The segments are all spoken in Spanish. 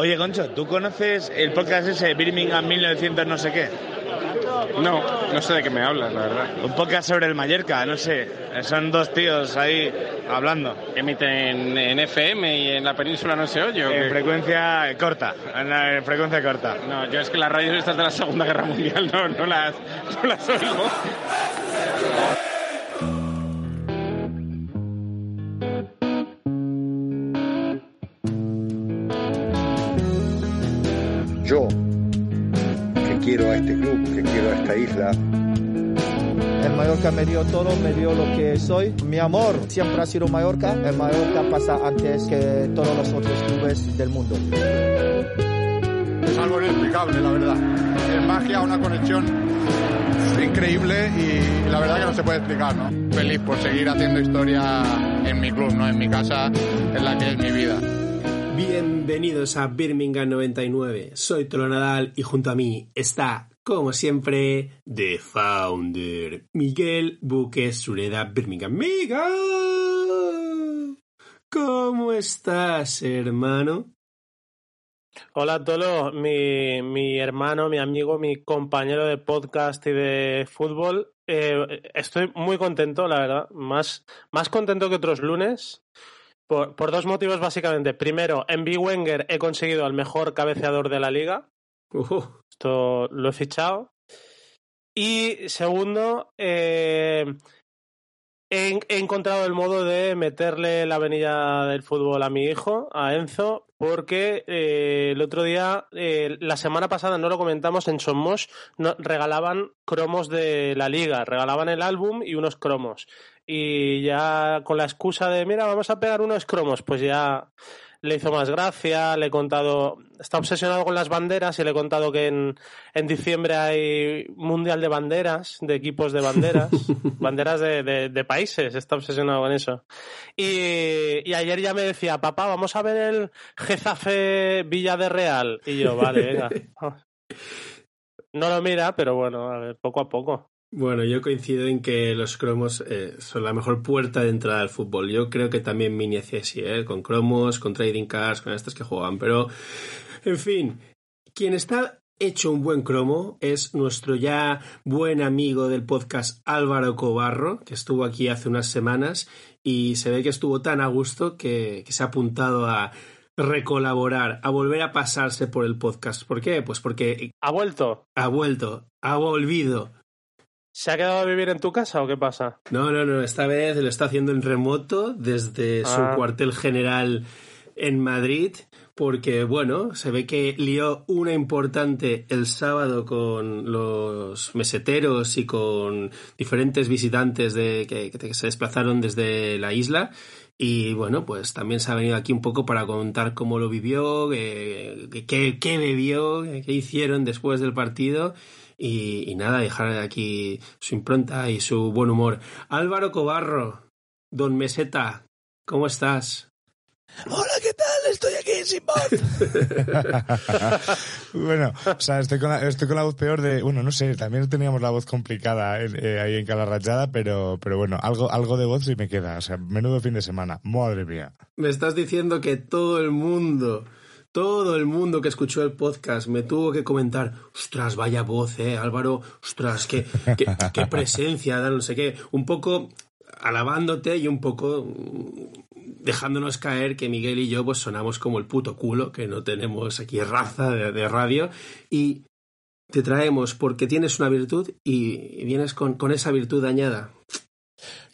Oye, Concho, ¿tú conoces el podcast ese Birmingham 1900 no sé qué? No, no sé de qué me hablas, la verdad. Un podcast sobre el Mallorca, no sé. Son dos tíos ahí hablando. ¿Emiten en FM y en la península no se oye? ¿o En frecuencia corta, en la- en frecuencia corta. No, yo es que las radios estas de la Segunda Guerra Mundial no, no, las, no las oigo. Este club, que quiero a esta isla, El Mallorca me dio todo, me dio lo que soy. Mi amor siempre ha sido Mallorca. El Mallorca pasa antes que todos los otros clubes del mundo. Es algo inexplicable, la verdad. Es magia, una conexión increíble y la verdad que no se puede explicar, ¿no? Feliz por seguir haciendo historia en mi club, ¿no? En mi casa, en la que es mi vida. Bienvenidos a Birmingham 99. Soy Tolo Nadal y junto a mí está, como siempre, The Founder, Miguel Buques Sureda Birmingham. ¡Miguel! ¿Cómo estás, hermano? Hola Tolo, mi, mi hermano, mi amigo, mi compañero de podcast y de fútbol. Eh, estoy muy contento, la verdad, más, más contento que otros lunes, por, por dos motivos básicamente. Primero, en Big Wenger he conseguido al mejor cabeceador de la liga, Uh, esto lo he fichado. Y segundo, eh, he, encontrado el modo de meterle la venilla del fútbol a mi hijo, a Enzo, porque eh, el otro día, eh, la semana pasada, no lo comentamos, en Somos regalaban cromos de la liga, regalaban el álbum y unos cromos. Y ya con la excusa de, mira, vamos a pegar unos cromos, pues ya le hizo más gracia, le he contado, está obsesionado con las banderas y le he contado que en, en diciembre hay mundial de banderas, de equipos de banderas, banderas de, de- de países, está obsesionado con eso. Y, y ayer ya me decía, papá, vamos a ver el Getafe Villa de Real. Y yo, vale, venga. No lo mira, pero bueno, a ver, poco a poco. Bueno, yo coincido en que los cromos eh, son la mejor puerta de entrada al fútbol. Yo creo que también Mini hacía así, ¿eh? con cromos, con trading cards, con estas que juegan. Pero, en fin, quien está hecho un buen cromo es nuestro ya buen amigo del podcast Álvaro Cobarro, que estuvo aquí hace unas semanas y se ve que estuvo tan a gusto que, que se ha apuntado a recolaborar, a volver a pasarse por el podcast. ¿Por qué? Pues porque ¿Ha vuelto? ha vuelto, ha volvido. ¿Se ha quedado a vivir en tu casa o qué pasa? No, no, no, esta vez lo está haciendo en remoto desde su Ah. cuartel general en Madrid, porque bueno, se ve que lió una importante el sábado con los meseteros y con diferentes visitantes de, que, que se desplazaron desde la isla. Y bueno, pues también se ha venido aquí un poco para contar cómo lo vivió, eh, qué, qué bebió, qué hicieron después del partido y, y nada, dejar aquí su impronta y su buen humor. Álvaro Cobarro, Don Meseta, ¿cómo estás? Hola, ¿qué tal? Estoy aquí sin voz. bueno, o sea, estoy con, la, estoy con la voz peor de... Bueno, no sé, también teníamos la voz complicada eh, ahí en Calarrachada, pero, pero bueno, algo, algo de voz sí me queda. O sea, menudo fin de semana. Madre mía. Me estás diciendo que todo el mundo, todo el mundo que escuchó el podcast me tuvo que comentar, ostras, vaya voz, eh, Álvaro, ostras, qué, qué, qué presencia, no sé qué, un poco alabándote y un poco mm, dejándonos caer que Miguel y yo pues sonamos como el puto culo, que no tenemos aquí raza de, radio y te traemos porque tienes una virtud y vienes con, con esa virtud dañada.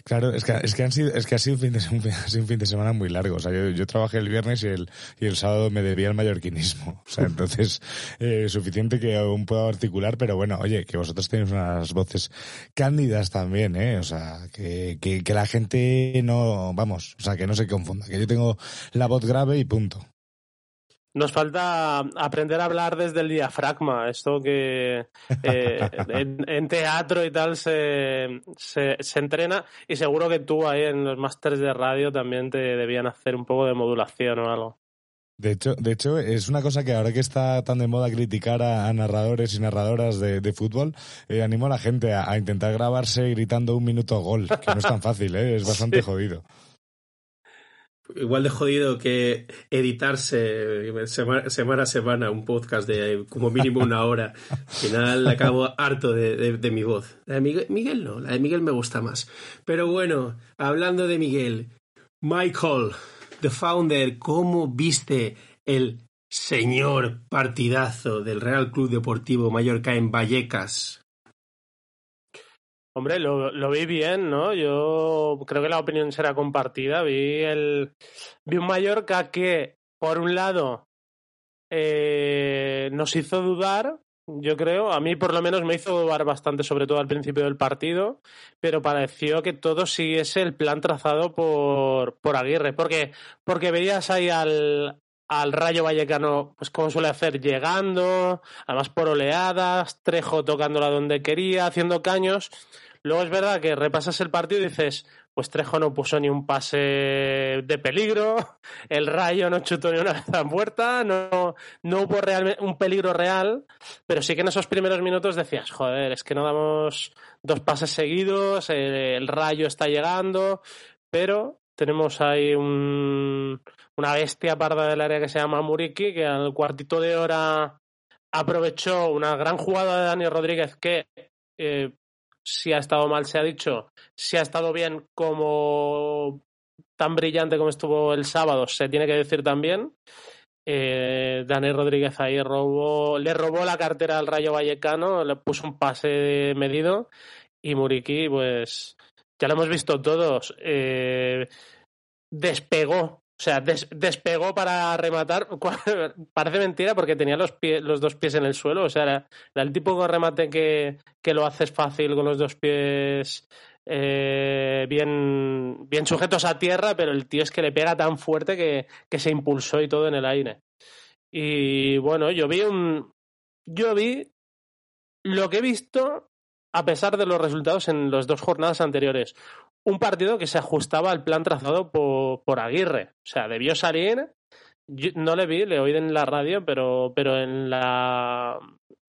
Claro, es que, es que, han sido, es que ha, sido un fin de, un fin- ha sido un fin de semana muy largo. O sea, yo, yo trabajé el viernes y el, y el sábado me debía el mallorquinismo. O sea, entonces, eh, suficiente que aún puedo articular, pero bueno, oye, que vosotros tenéis unas voces cándidas también, ¿eh? O sea, que, que, que la gente no, vamos, o sea, que no se confunda, que yo tengo la voz grave y punto. Nos falta aprender a hablar desde el diafragma, esto que eh, en, teatro y tal se, se, se, entrena y seguro que tú ahí en los másteres de radio también te debían hacer un poco de modulación o algo. De hecho, de hecho, es una cosa que ahora que está tan de moda criticar a, narradores y narradoras de, fútbol, eh, animo a la gente a, intentar grabarse gritando un minuto gol, que no es tan fácil, ¿eh? es bastante jodido igual de jodido que editarse semana, a semana un podcast de como mínimo una hora. Al final acabo harto de, de, mi voz. La de Miguel, Miguel, no, la de Miguel me gusta más. Pero bueno, hablando de Miguel, Michael, the founder, ¿cómo viste el señor partidazo del Real Club Deportivo Mallorca en Vallecas? Hombre, lo, lo, vi bien, ¿no? Yo creo que la opinión será compartida. Vi el vi un Mallorca que, por un lado, eh, nos hizo dudar, yo creo. A mí, por lo menos, me hizo dudar bastante, sobre todo al principio del partido, pero pareció que todo siguiese el plan trazado por, por Aguirre. Porque, porque veías ahí al, al Rayo Vallecano, pues como suele hacer, llegando, además por oleadas, Trejo tocándola donde quería, haciendo caños. Luego es verdad que repasas el partido y dices, pues Trejo no puso ni un pase de peligro, el Rayo no chutó ni una vez a puerta, no, no hubo un peligro real, pero sí que en esos primeros minutos decías, joder, es que no damos dos pases seguidos, el, Rayo está llegando, pero tenemos ahí un, una bestia parda del área que se llama Muriki, que al cuartito de hora aprovechó una gran jugada de Dani Rodríguez que eh, si ha estado mal se ha dicho, si ha estado bien como tan brillante como estuvo el sábado, se tiene que decir también. Eh, Dani Rodríguez ahí robó, le robó la cartera al Rayo Vallecano, le puso un pase medido y Muriqui, pues ya lo hemos visto todos, eh, despegó o sea, despegó para rematar. Parece mentira porque tenía los, los dos pies en el suelo. O sea, era, el tipo de remate que, que, lo haces fácil con los dos pies eh, bien, bien sujetos a tierra, pero el tío es que le pega tan fuerte que, que se impulsó y todo en el aire. Y bueno, yo vi un. Yo vi lo que he visto a pesar de los resultados en las dos jornadas anteriores un partido que se ajustaba al plan trazado por, por Aguirre. O sea, debió salir. no le vi, le oí en la radio, pero, pero en la,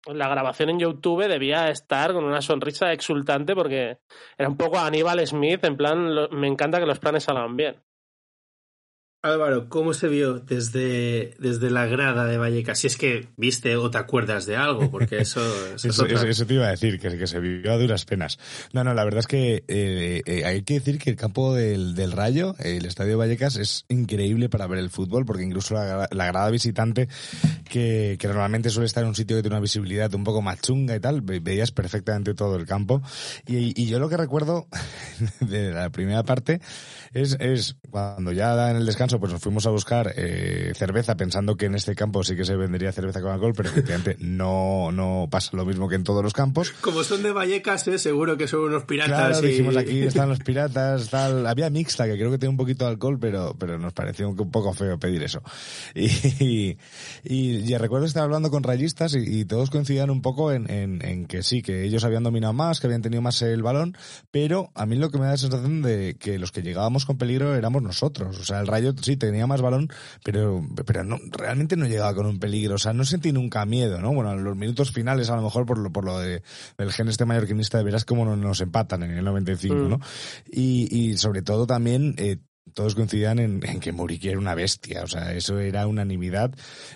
la grabación en YouTube debía estar con una sonrisa exultante porque era un poco Aníbal Smith, en plan, me encanta que los planes salgan bien. Álvaro, ¿cómo se vio desde, desde la grada de Vallecas? Si es que viste o te acuerdas de algo, porque eso... eso, te iba a decir, que, que, se vio a duras penas. No, no, la verdad es que eh, eh, hay que decir que el campo del, del, Rayo, el Estadio Vallecas, es increíble para ver el fútbol, porque incluso la, la grada visitante, que, que, normalmente suele estar en un sitio que tiene una visibilidad un poco más chunga y tal, veías perfectamente todo el campo. Y, y yo lo que recuerdo de la primera parte es, es cuando ya en el descanso pues nos fuimos a buscar eh, cerveza pensando que en este campo sí que se vendería cerveza con alcohol, pero efectivamente no, no pasa lo mismo que en todos los campos. Como son de Vallecas, ¿eh? seguro que son unos piratas. Claro, dijimos aquí están los piratas, tal. Había mixta, que creo que tiene un poquito de alcohol, pero, pero nos pareció un poco feo pedir eso. Y, y, recuerdo estar hablando con rayistas y, todos coincidían un poco en, en, en, que sí, que ellos habían dominado más, que habían tenido más el balón, pero a mí lo que me da la sensación de que los que llegábamos con peligro éramos nosotros. O sea, el Rayo sí, tenía más balón, pero, pero no, realmente no llegaba con un peligro. O sea, no sentí nunca miedo, ¿no? Bueno, en los minutos finales, a lo mejor por lo, por lo de, del gen este mallorquinista, de verás cómo nos empatan en el 95, ¿no? Mm. Y, y sobre todo también, eh, todos coincidían en, que Muriqui era una bestia, o sea, eso era unanimidad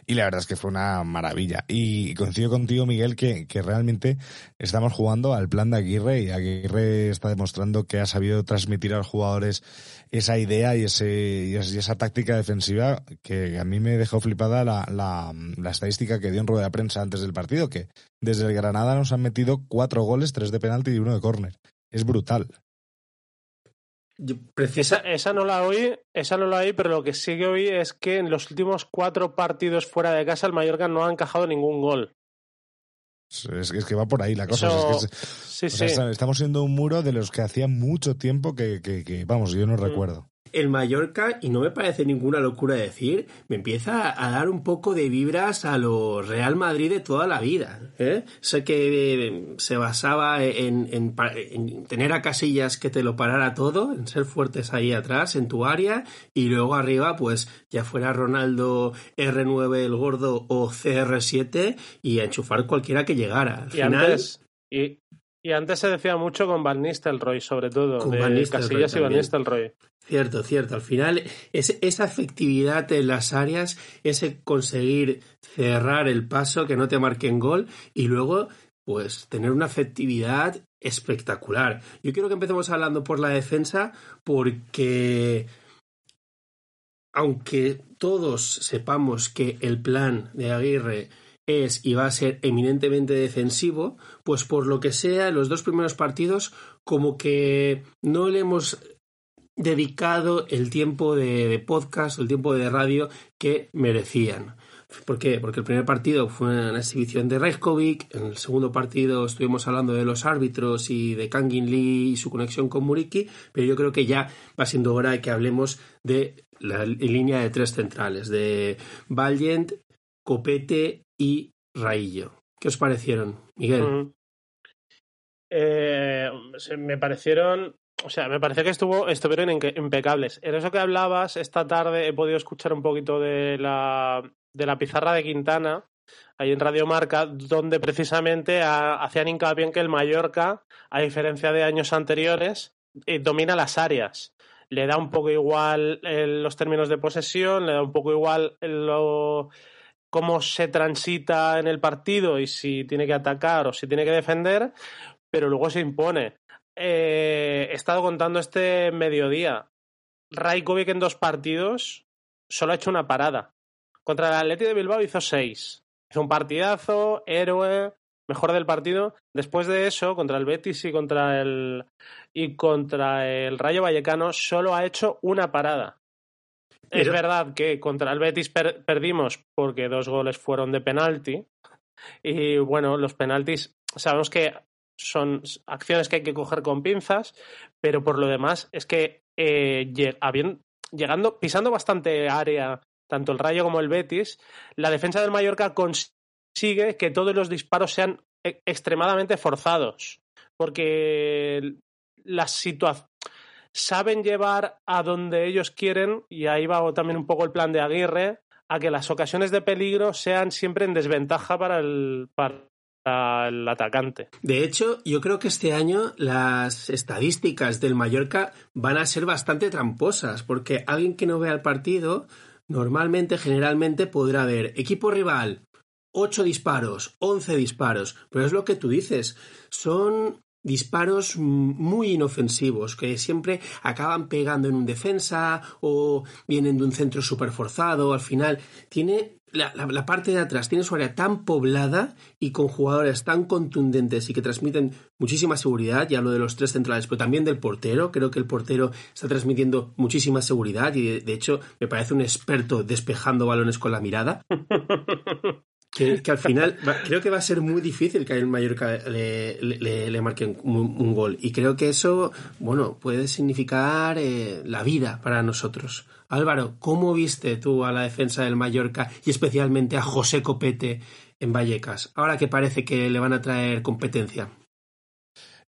y la verdad es que fue una maravilla. Y coincido contigo, Miguel, que, que realmente estamos jugando al plan de Aguirre y Aguirre está demostrando que ha sabido transmitir a los jugadores esa idea y, ese, y esa táctica defensiva que a mí me dejó flipada la, la, la estadística que dio en rueda de prensa antes del partido, que desde el Granada nos han metido cuatro goles, tres de penalti y uno de córner. Es brutal. Esa, no la oí, esa no la oí, pero lo que sí que oí es que en los últimos cuatro partidos fuera de casa el Mallorca no ha encajado ningún gol. Es, que va por ahí la cosa. estamos siendo un muro de los que hacía mucho tiempo que, que, vamos, yo no mm. recuerdo. El Mallorca, y no me parece ninguna locura decir, me empieza a dar un poco de vibras a lo Real Madrid de toda la vida. ¿eh? Sé que eh, se basaba en, en, en, tener a casillas que te lo parara todo, en ser fuertes ahí atrás, en tu área, y luego arriba, pues ya fuera Ronaldo R9 el gordo o CR7 y a enchufar cualquiera que llegara. Al y final, antes, y, y antes se decía mucho con Van Nistelrooy, sobre todo, Con de Van Casillas y Van. Nistelrooy. Cierto, cierto. Al final, es, esa efectividad en las áreas, ese conseguir cerrar el paso, que no te marquen gol, y luego, pues, tener una efectividad espectacular. Yo quiero que empecemos hablando por la defensa, porque aunque todos sepamos que el plan de Aguirre es y va a ser eminentemente defensivo, pues por lo que sea, los dos primeros partidos, como que no le hemos dedicado el tiempo de, de podcast, el tiempo de radio que merecían. ¿Por qué? Porque el primer partido fue una exhibición de Reykjavik, en el segundo partido estuvimos hablando de los árbitros y de Kangin Lee y su conexión con Muriki, pero yo creo que ya va siendo hora de que hablemos de la línea de tres centrales, de Valiant, Copete y Raillo. ¿Qué os parecieron, Miguel? Mm. Eh, me parecieron, o sea, me parece que estuvo, estuvieron impecables. En eso que hablabas, esta tarde he podido escuchar un poquito de la, de la pizarra de Quintana, ahí en Radio Marca, donde precisamente ha- hacían hincapié en que el Mallorca, a diferencia de años anteriores, eh, domina las áreas. Le da un poco igual eh, los términos de posesión, le da un poco igual lo, cómo se transita en el partido y si tiene que atacar o si tiene que defender, pero luego se impone. Eh, he estado contando este mediodía. Rajkovic en dos partidos solo ha hecho una parada. Contra el Atleti de Bilbao hizo seis. Hizo un partidazo, héroe, mejor del partido. Después de eso, contra el Betis y contra el y contra el Rayo Vallecano, solo ha hecho una parada. Es verdad que contra el Betis per- perdimos porque dos goles fueron de penalti. Y bueno, los penaltis sabemos que son acciones que hay que coger con pinzas, pero por lo demás es que eh, lle- habien- llegando, pisando bastante área, tanto el Rayo como el Betis, la defensa del Mallorca consigue que todos los disparos sean e- extremadamente forzados, porque las situaciones saben llevar a donde ellos quieren, y ahí va también un poco el plan de Aguirre, a que las ocasiones de peligro sean siempre en desventaja para el, para el atacante. De hecho, yo creo que este año las estadísticas del Mallorca van a ser bastante tramposas, porque alguien que no vea el partido, normalmente, generalmente, podrá ver equipo rival, 8 disparos, 11 disparos, pero es lo que tú dices, son disparos muy inofensivos que siempre acaban pegando en un defensa o vienen de un centro súper forzado. Al final, tiene la, la, parte de atrás, tiene su área tan poblada y con jugadores tan contundentes y que transmiten muchísima seguridad. Ya hablo de los tres centrales, pero también del portero. Creo que el portero está transmitiendo muchísima seguridad y, de, de hecho, me parece un experto despejando balones con la mirada. Que, que, al final va, creo que va a ser muy difícil que el Mallorca le, le, un, un, gol. Y creo que eso, bueno, puede significar eh, la vida para nosotros. Álvaro, ¿cómo viste tú a la defensa del Mallorca y especialmente a José Copete en Vallecas? Ahora que parece que le van a traer competencia.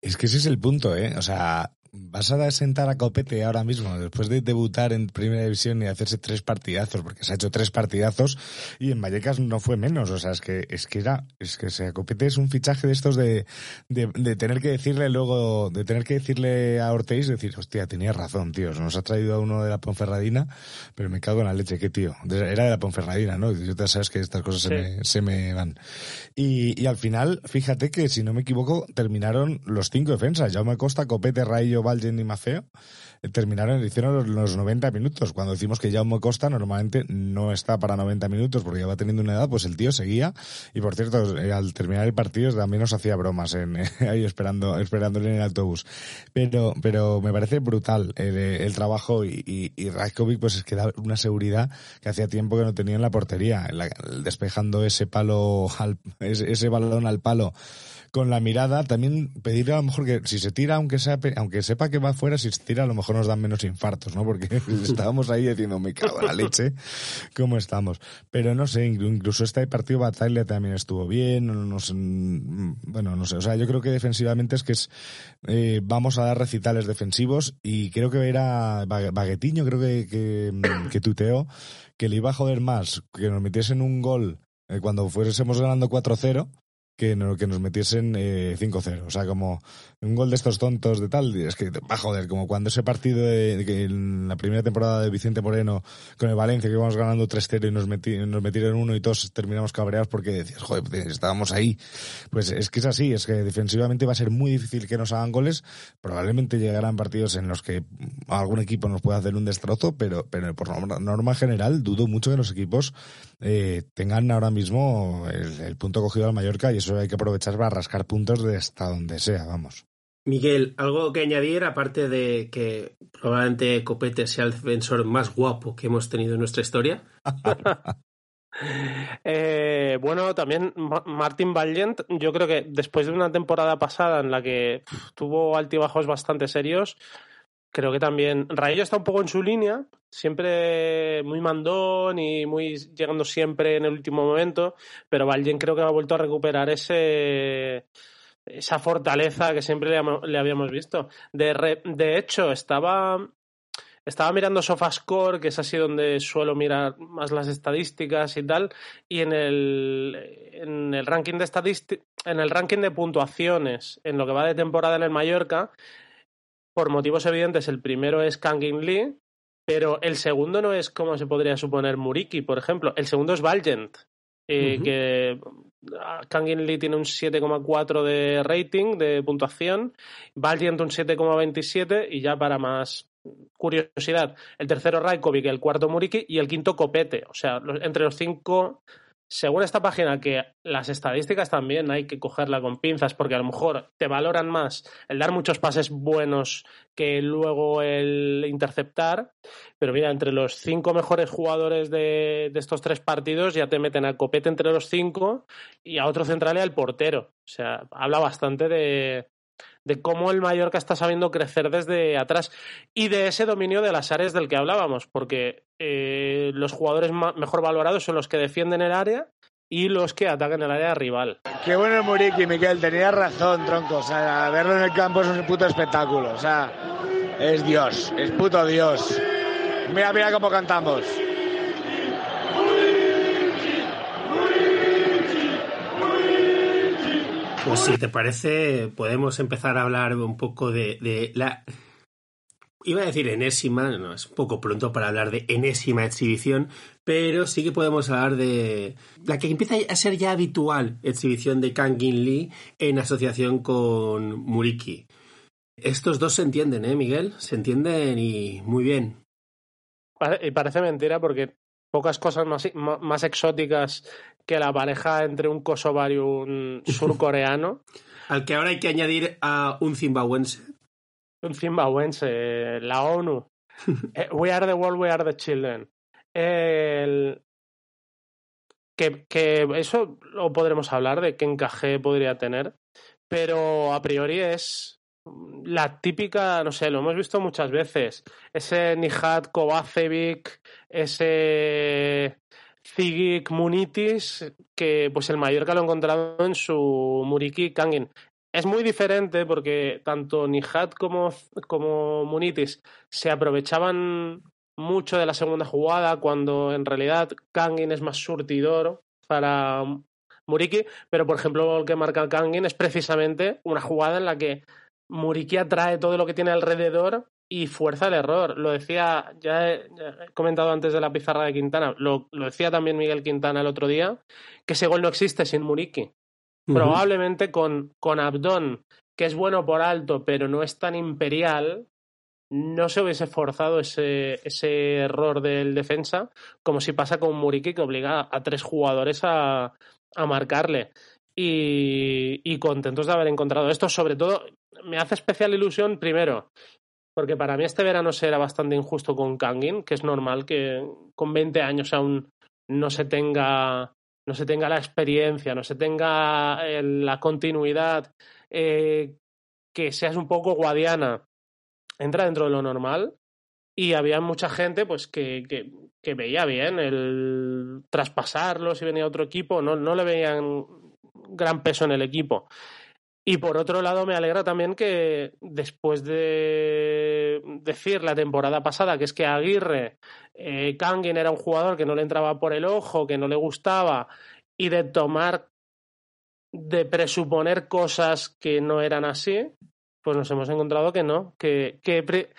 Es que ese es el punto, ¿eh? O sea, vas a sentar a Copete ahora mismo, después de debutar en Primera División y hacerse tres partidazos, porque se ha hecho tres partidazos y en Vallecas no fue menos. O sea, es que, es que era, es que o sea, Copete es un fichaje de estos de, de, de, tener que decirle luego, de tener que decirle a Ortiz, decir, hostia, tenía razón, tío, nos ha traído a uno de la Ponferradina, pero me cago en la leche, qué tío. Era de la Ponferradina, ¿no? Yo ya sabes que estas cosas sí. se, me, se me van. Y, y al final, fíjate que si no me equivoco, terminaron los cinco defensas. Jaume Costa, Copete, Rayo, Valgen y Mafeo terminaron, hicieron los, los 90 minutos. Cuando decimos que Jaume Costa normalmente no está para 90 minutos porque ya va teniendo una edad, pues el tío seguía. Y por cierto, eh, al terminar el partido también nos hacía bromas en, eh, ahí esperando, esperándole en el autobús. Pero, pero me parece brutal el, el trabajo y, Rajkovic pues es que da una seguridad que hacía tiempo que no tenía en la portería, despejando ese palo, al, ese balón al palo con la mirada, también pedirle a lo mejor que si se tira, aunque sea, aunque sepa que va afuera, si estira, a lo mejor nos dan menos infartos, ¿no? Porque estábamos ahí diciendo, me cago en la leche, ¿cómo estamos? Pero no sé, incluso este partido Batalla también estuvo bien, no, sé, mm, bueno, no sé, o sea, yo creo que defensivamente es que es, eh, vamos a dar recitales defensivos y creo que era Baguetiño, creo que, que, que tuteó, que le iba a joder más que nos metiesen un gol eh, cuando fuésemos ganando 4-0 que, no, que nos metiesen eh, 5-0. O sea, como un gol de estos tontos de tal, es que joder, como cuando ese partido de, que en la primera temporada de Vicente Moreno con el Valencia, que íbamos ganando 3-0 y nos, nos metieron uno y todos terminamos cabreados porque decías, joder, estábamos ahí. Pues es que es así, es que defensivamente va a ser muy difícil que nos hagan goles. Probablemente llegarán partidos en los que algún equipo nos pueda hacer un destrozo, pero, pero por norma, general dudo mucho que los equipos eh, tengan ahora mismo el, punto cogido al Mallorca y eso hay que aprovechar para rascar puntos de hasta donde sea, vamos. Miguel, ¿algo que añadir aparte de que probablemente Copete sea el defensor más guapo que hemos tenido en nuestra historia? eh, bueno, también Martin Valiant, yo creo que después de una temporada pasada en la que tuvo altibajos bastante serios, creo que también Rayo está un poco en su línea, siempre muy mandón y muy llegando siempre en el último momento, pero Valiant creo que ha vuelto a recuperar ese esa fortaleza que siempre le, habíamos visto. De, de hecho, estaba, estaba mirando SofaScore, que es así donde suelo mirar más las estadísticas y tal, y en el, en el ranking de en el ranking de puntuaciones, en lo que va de temporada en el Mallorca, por motivos evidentes, el primero es Kangin Lee, pero el segundo no es como se podría suponer Muriki, por ejemplo. El segundo es Valgent, eh, que Kangin Lee tiene un 7,4 de rating, de puntuación, Valiant un 7,27 y ya para más curiosidad, el tercero Raikovic, el cuarto Muriki y el quinto Copete. O sea, entre los cinco según esta página, que las estadísticas también hay que cogerla con pinzas, porque a lo mejor te valoran más el dar muchos pases buenos que luego el interceptar. Pero mira, entre los cinco mejores jugadores de, estos tres partidos ya te meten a copete entre los cinco y a otro central y al portero. O sea, habla bastante de, de cómo el Mallorca está sabiendo crecer desde atrás y de ese dominio de las áreas del que hablábamos, porque eh, los jugadores mejor valorados son los que defienden el área y los que atacan el área rival. Qué bueno el Muriqui, Miguel, tenías razón, tronco. O sea, verlo en el campo es un puto espectáculo. O sea, es Dios, es puto Dios. Mira, mira cómo cantamos. Pues si te parece, podemos empezar a hablar un poco de, la... Iba a decir enésima, no, es un poco pronto para hablar de enésima exhibición, pero sí que podemos hablar de la que empieza a ser ya habitual exhibición de Kangin Lee en asociación con Muriki. Estos dos se entienden, ¿eh, Miguel? Se entienden y muy bien. Y parece mentira porque pocas cosas más, más exóticas que la pareja entre un kosovar y un surcoreano. Al que ahora hay que añadir a un zimbabuense. Un zimbabuense, la ONU. Eh, we are the world, we are the children. El... Que, que eso lo podremos hablar de qué encaje podría tener, pero a priori es la típica, no sé, lo hemos visto muchas veces. Ese Nihat Kovacevic, ese Zigik Munitis, que pues el Mallorca lo ha encontrado en su Muriki Kangin. Es muy diferente porque tanto Nihat como, como Munitis se aprovechaban mucho de la segunda jugada cuando en realidad Kangin es más surtidor para Muriki, pero por ejemplo el que marca Kangin es precisamente una jugada en la que Muriki atrae todo lo que tiene alrededor y fuerza el error. Lo decía, ya he, comentado antes de la pizarra de Quintana, lo, decía también Miguel Quintana el otro día, que ese gol no existe sin Muriki. Probablemente con, con Abdón, que es bueno por alto, pero no es tan imperial, no se hubiese forzado ese, ese error del defensa, como si pasa con Muriki, que obliga a tres jugadores a, a marcarle. Y, y contentos de haber encontrado esto, sobre todo me hace especial ilusión, primero, porque para mí este verano será bastante injusto con Kangin, que es normal que con 20 años aún no se tenga, no se tenga la experiencia, no se tenga eh, la continuidad, eh, que seas un poco guadiana entra dentro de lo normal y había mucha gente pues que, que, que veía bien el traspasarlo si venía otro equipo, no, no le veían gran peso en el equipo. Y por otro lado, me alegra también que después de decir la temporada pasada que es que Aguirre, eh, Kangin era un jugador que no le entraba por el ojo, que no le gustaba, y de tomar, de presuponer cosas que no eran así, pues nos hemos encontrado que no, que, que,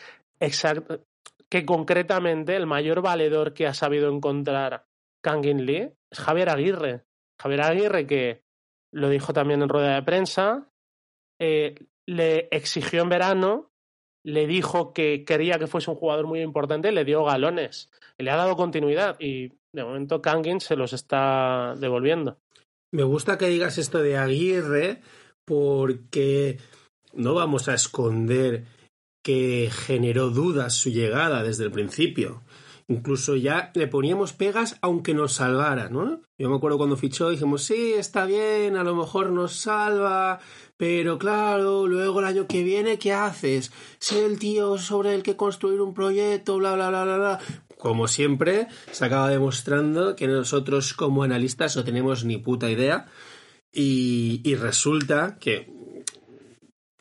que concretamente el mayor valedor que ha sabido encontrar Kangin Lee es Javier Aguirre. Javier Aguirre que lo dijo también en rueda de prensa, eh, le exigió en verano, le dijo que quería que fuese un jugador muy importante, le dio galones, le ha dado continuidad y de momento Kangin se los está devolviendo. Me gusta que digas esto de Aguirre porque no vamos a esconder que generó dudas su llegada desde el principio. Incluso ya le poníamos pegas aunque nos salvara, ¿no? Yo me acuerdo cuando fichó, dijimos, sí, está bien, a lo mejor nos salva, pero claro, luego el año que viene, ¿qué haces? Ser el tío sobre el que construir un proyecto, bla, bla, bla, bla, bla. Como siempre, se acaba demostrando que nosotros como analistas no tenemos ni puta idea y, y resulta que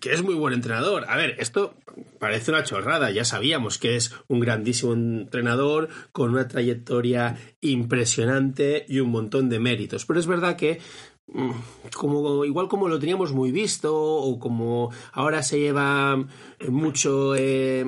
que es muy buen entrenador. A ver, esto parece una chorrada, ya sabíamos que es un grandísimo entrenador con una trayectoria impresionante y un montón de méritos, pero es verdad que como igual como lo teníamos muy visto o como ahora se lleva mucho eh,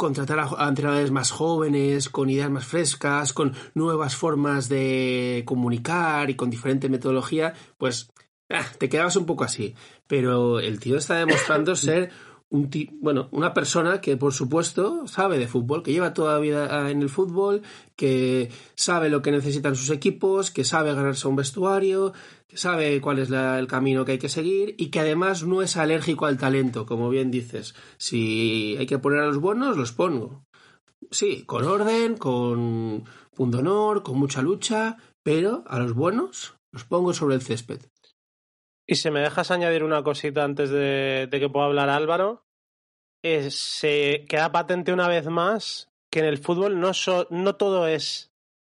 contratar a, entrenadores más jóvenes, con ideas más frescas, con nuevas formas de comunicar y con diferente metodología, pues ah, te quedabas un poco así. Pero el tío está demostrando ser un bueno, una persona que por supuesto sabe de fútbol, que lleva toda la vida en el fútbol, que sabe lo que necesitan sus equipos, que sabe ganarse un vestuario, que sabe cuál es la, el camino que hay que seguir y que además no es alérgico al talento, como bien dices. Si hay que poner a los buenos, los pongo. Sí, con orden, con punto honor, con mucha lucha, pero a los buenos los pongo sobre el césped. Y si me dejas añadir una cosita antes de, que pueda hablar Álvaro, eh, se queda patente una vez más que en el fútbol no todo es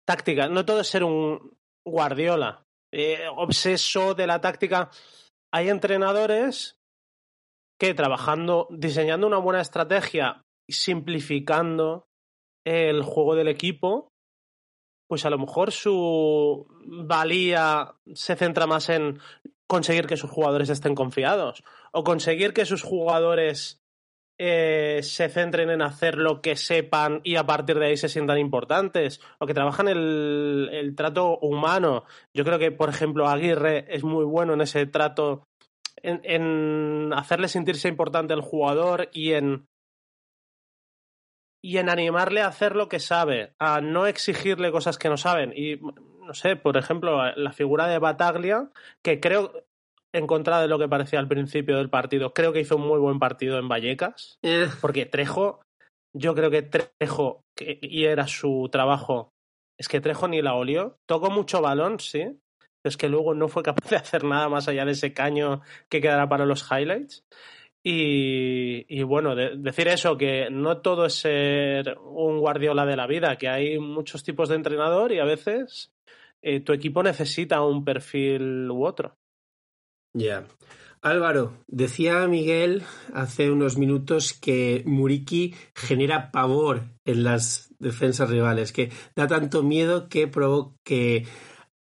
táctica, no todo es ser un Guardiola, eh, obseso de la táctica. Hay entrenadores que trabajando, diseñando una buena estrategia y simplificando el juego del equipo, pues a lo mejor su valía se centra más en conseguir que sus jugadores estén confiados o conseguir que sus jugadores eh, se centren en hacer lo que sepan y a partir de ahí se sientan importantes o que trabajan el, el trato humano. Yo creo que, por ejemplo, Aguirre es muy bueno en ese trato, en, en hacerle sentirse importante al jugador y en y en animarle a hacer lo que sabe, a no exigirle cosas que no saben. Y no sé, por ejemplo, la figura de Bataglia, que creo, en contra de lo que parecía al principio del partido, creo que hizo un muy buen partido en Vallecas, Eh, porque Trejo, yo creo que Trejo, que, y era su trabajo, es que Trejo ni la olió, tocó mucho balón, sí, pero es que luego no fue capaz de hacer nada más allá de ese caño que quedará para los highlights. Y, y bueno, de, decir eso, que no todo es ser un guardiola de la vida, que hay muchos tipos de entrenador y a veces eh, tu equipo necesita un perfil u otro. Ya. Álvaro, decía Miguel hace unos minutos que Muriki genera pavor en las defensas rivales, que da tanto miedo que, que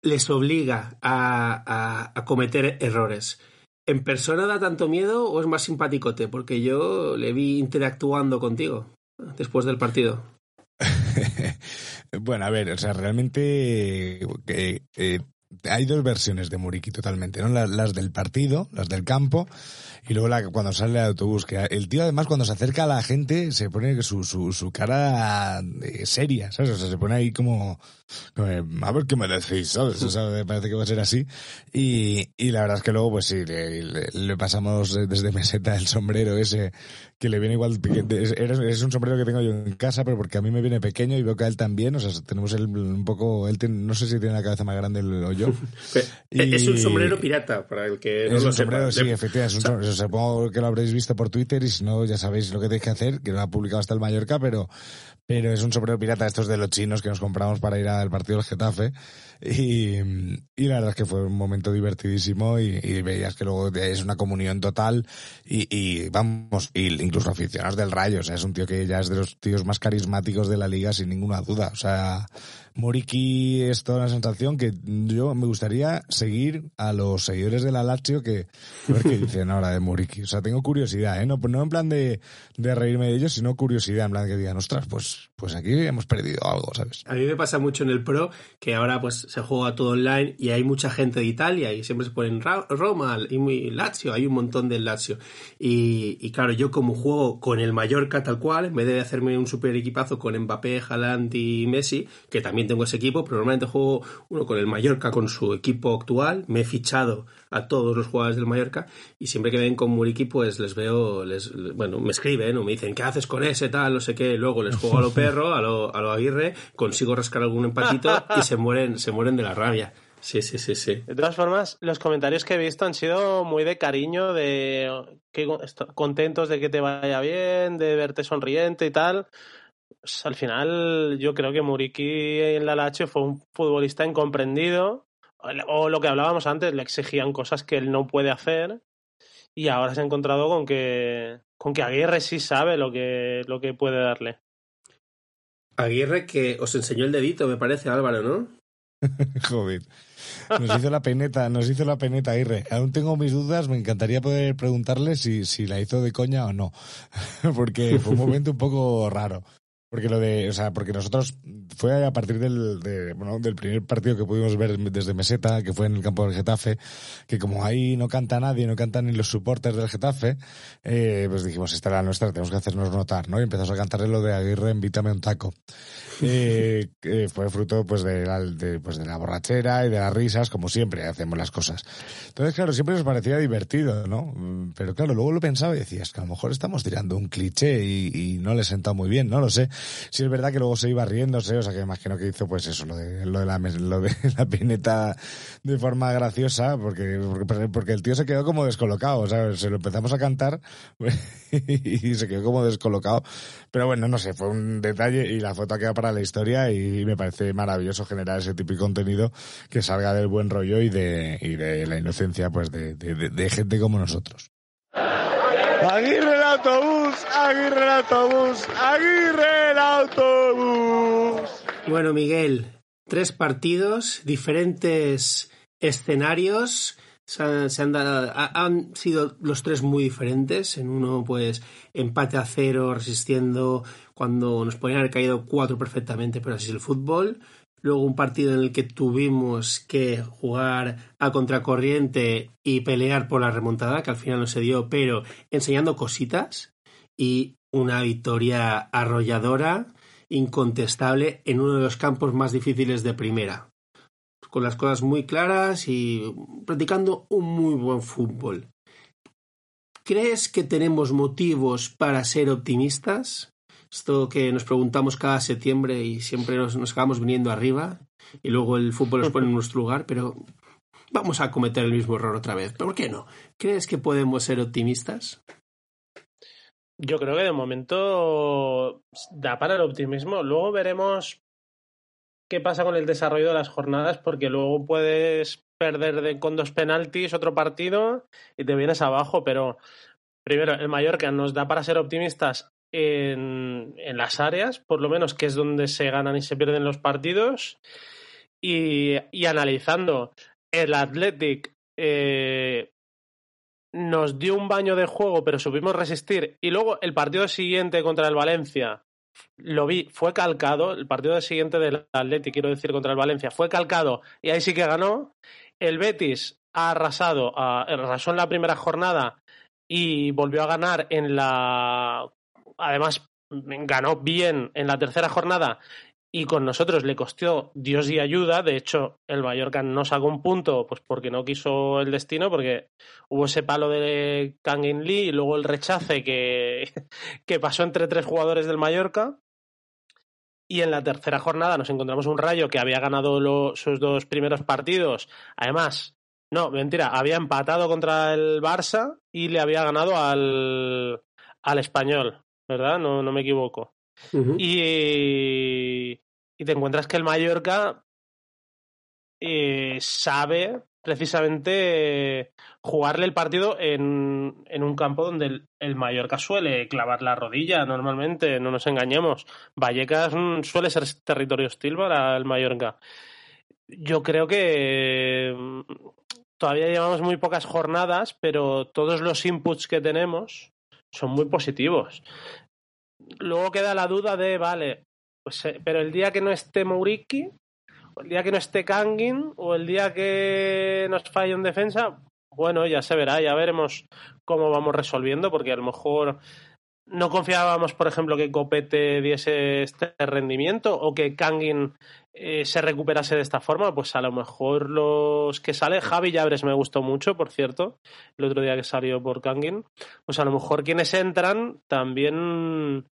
les obliga a, a cometer errores. ¿En persona da tanto miedo o es más simpaticote? Porque yo le vi interactuando contigo después del partido. bueno, a ver, o sea, realmente eh, eh, hay dos versiones de Muriki totalmente, ¿no? Las, las, del partido, las del campo, y luego la, cuando sale el autobús, que el tío además cuando se acerca a la gente se pone su, su, su cara eh, seria, ¿sabes? O sea, se pone ahí como, como, a ver qué me decís, ¿sabes? O sea, me parece que va a ser así. Y, y la verdad es que luego, pues sí, le pasamos desde meseta el sombrero ese, que le viene igual, es, es, un sombrero que tengo yo en casa, pero porque a mí me viene pequeño y veo que a él también, o sea, tenemos el, un poco, él tiene, no sé si tiene la cabeza más grande o yo, yo. Es un sombrero pirata, para el que no es lo un sombrero, sepa. sí, efectivamente. Es un sombrero. Supongo que lo habréis visto por Twitter y si no, ya sabéis lo que tenéis que hacer, que lo ha publicado hasta el Mallorca, pero, pero es un sombrero pirata estos de los chinos que nos compramos para ir al partido del Getafe. Y, la verdad es que fue un momento divertidísimo y, y veías que luego es una comunión total y, y vamos, y incluso aficionados del Rayo, o sea, es un tío que ya es de los tíos más carismáticos de la liga sin ninguna duda, o sea, Moriki es toda una sensación que yo me gustaría seguir a los seguidores de la Lazio que a ver qué dicen ahora de Moriki. O sea, tengo curiosidad, ¿eh? No, no en plan de, de reírme de ellos, sino curiosidad, en plan que digan, ostras, pues, pues aquí hemos perdido algo, ¿sabes? A mí me pasa mucho en el Pro que ahora pues se juega todo online y hay mucha gente de Italia y siempre se ponen Roma y muy Lazio, hay un montón del Lazio. Y, y claro, yo como juego con el Mallorca tal cual, en vez de hacerme un super equipazo con Mbappé, Haaland y Messi, que también tengo ese equipo, pero normalmente juego uno con el Mallorca, con su equipo actual, me he fichado a todos los jugadores del Mallorca y siempre que ven con Muriki pues les veo, les, bueno, me escriben o me dicen, ¿qué haces con ese tal? No sé qué, luego les juego a lo perro, a lo, a lo Aguirre, consigo rascar algún empatito y se mueren, se mueren de la rabia. Sí, sí, sí, sí. De todas formas, los comentarios que he visto han sido muy de cariño, de que contentos de que te vaya bien, de verte sonriente y tal. Pues, al final, yo creo que Muriki en la Lazio fue un futbolista incomprendido, o lo que hablábamos antes, le exigían cosas que él no puede hacer, y ahora se ha encontrado con que con que Aguirre sí sabe lo que, lo que puede darle. Aguirre que os enseñó el dedito, me parece, Álvaro, ¿no? Joder. Nos hizo la peneta, nos hizo la peneta Aguirre. Aún tengo mis dudas, me encantaría poder preguntarle si, si la hizo de coña o no. Porque fue un momento un poco raro. Porque lo de, o sea, porque nosotros fue a partir del, de, bueno, del primer partido que pudimos ver desde Meseta, que fue en el campo del Getafe, que como ahí no canta nadie, no cantan ni los soportes del Getafe, eh, pues dijimos, esta era la nuestra, tenemos que hacernos notar, ¿no? Y empezamos a cantarle lo de Aguirre, invítame un taco. Eh, que fue fruto pues de la, de, pues de la borrachera y de las risas, como siempre hacemos las cosas. Entonces, claro, siempre nos parecía divertido, ¿no? Pero claro, luego lo pensaba y decía, es que a lo mejor estamos tirando un cliché y, y no le senta muy bien, no lo sé. Sí es verdad que luego se iba riéndose, o sea que imagino que hizo pues eso, lo de, lo de, la, lo de la pineta de forma graciosa, porque, porque, porque el tío se quedó como descolocado, sea, se lo empezamos a cantar y se quedó como descolocado. Pero bueno, no sé, fue un detalle y la foto ha quedado para la historia y me parece maravilloso generar ese tipo de contenido que salga del buen rollo y de, y de la inocencia pues de, de, gente como nosotros. Aguirre autobús, Aguirre el autobús, Aguirre el autobús. Bueno, Miguel, tres partidos, diferentes escenarios. Se han, se han dado- ha- han sido los tres muy diferentes. En uno, pues, empate a cero, resistiendo cuando nos podían haber caído cuatro perfectamente, pero así es el fútbol. Luego un partido en el que tuvimos que jugar a contracorriente y pelear por la remontada, que al final no se dio, pero enseñando cositas. Y una victoria arrolladora incontestable en uno de los campos más difíciles de primera. Con las cosas muy claras y practicando un muy buen fútbol. ¿Crees que tenemos motivos para ser optimistas? Esto que nos preguntamos cada septiembre y siempre nos, acabamos viniendo arriba y luego el fútbol nos pone en nuestro lugar, pero vamos a cometer el mismo error otra vez. ¿Por qué no? ¿Crees que podemos ser optimistas? Yo creo que de momento da para el optimismo. Luego veremos qué pasa con el desarrollo de las jornadas, porque luego puedes perder de- con dos penaltis otro partido y te vienes abajo. Pero primero, el Mallorca nos da para ser optimistas en, las áreas, por lo menos, que es donde se ganan y se pierden los partidos. Y, y analizando, el Athletic eh, nos dio un baño de juego, pero supimos resistir. Y luego el partido siguiente contra el Valencia, lo vi, fue calcado. El partido siguiente del Athletic, quiero decir, contra el Valencia, fue calcado y ahí sí que ganó. El Betis ha arrasado, arrasó en la primera jornada y volvió a ganar en la. Además, ganó bien en la tercera jornada y con nosotros le costó Dios y ayuda. De hecho, el Mallorca no sacó un punto pues porque no quiso el destino, porque hubo ese palo de Kangin Lee y luego el rechace que, que pasó entre tres jugadores del Mallorca. y en la tercera jornada nos encontramos un Rayo que había ganado sus dos primeros partidos. Además, no, mentira, había empatado contra el Barça y le había ganado al, al Español, ¿verdad? No, no me equivoco. y, y te encuentras que el Mallorca eh, sabe precisamente jugarle el partido en, en un campo donde el, el, Mallorca suele clavar la rodilla normalmente, no nos engañemos. Vallecas suele ser territorio hostil para el Mallorca. Yo creo que mm, todavía llevamos muy pocas jornadas, pero todos los inputs que tenemos son muy positivos. Luego queda la duda de, vale, pues, eh, pero el día que no esté Mauriki, el día que no esté Kangin o el día que nos falle en defensa, bueno, ya se verá, ya veremos cómo vamos resolviendo, porque a lo mejor no confiábamos, por ejemplo, que Copete diese este rendimiento o que Kangin eh, se recuperase de esta forma, pues a lo mejor los que sale, Javi Llabres me gustó mucho, por cierto, el otro día que salió por Kangin, pues a lo mejor quienes entran también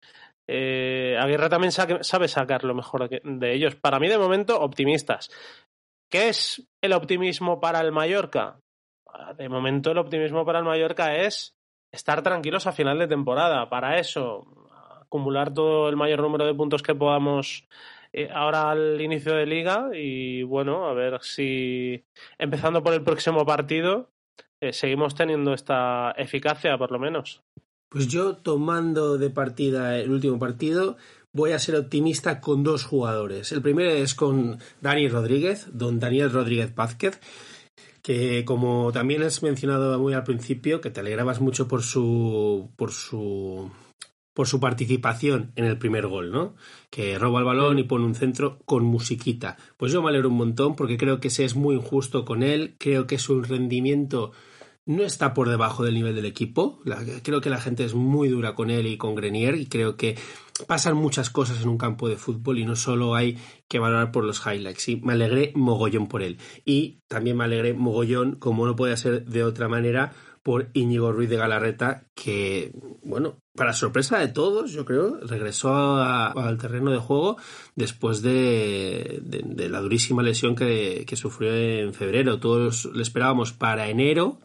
eh, Aguirre también sabe sacar lo mejor de ellos. Para mí, de momento, optimistas. ¿Qué es el optimismo para el Mallorca? De momento, el optimismo para el Mallorca es estar tranquilos a final de temporada. Para eso, acumular todo el mayor número de puntos que podamos eh, ahora al inicio de liga y bueno, a ver si empezando por el próximo partido eh, seguimos teniendo esta eficacia por lo menos. Pues yo, tomando de partida el último partido, voy a ser optimista con dos jugadores. El primero es con Dani Rodríguez, don Daniel Rodríguez Vázquez, que como también has mencionado muy al principio, que te alegrabas mucho por su por su por su participación en el primer gol, ¿no? Que roba el balón y pone un centro con musiquita. Pues yo me alegro un montón porque creo que se es muy injusto con él, creo que es un rendimiento no está por debajo del nivel del equipo. creo que la gente es muy dura con él y con Grenier y creo que pasan muchas cosas en un campo de fútbol y no solo hay que valorar por los highlights. Y me alegré mogollón por él. Y también me alegré mogollón, como no puede ser de otra manera, por Íñigo Ruiz de Galarreta, que, bueno, para sorpresa de todos, yo creo, regresó al terreno de juego después de, la durísima lesión que, que, sufrió en febrero. Todos le esperábamos para enero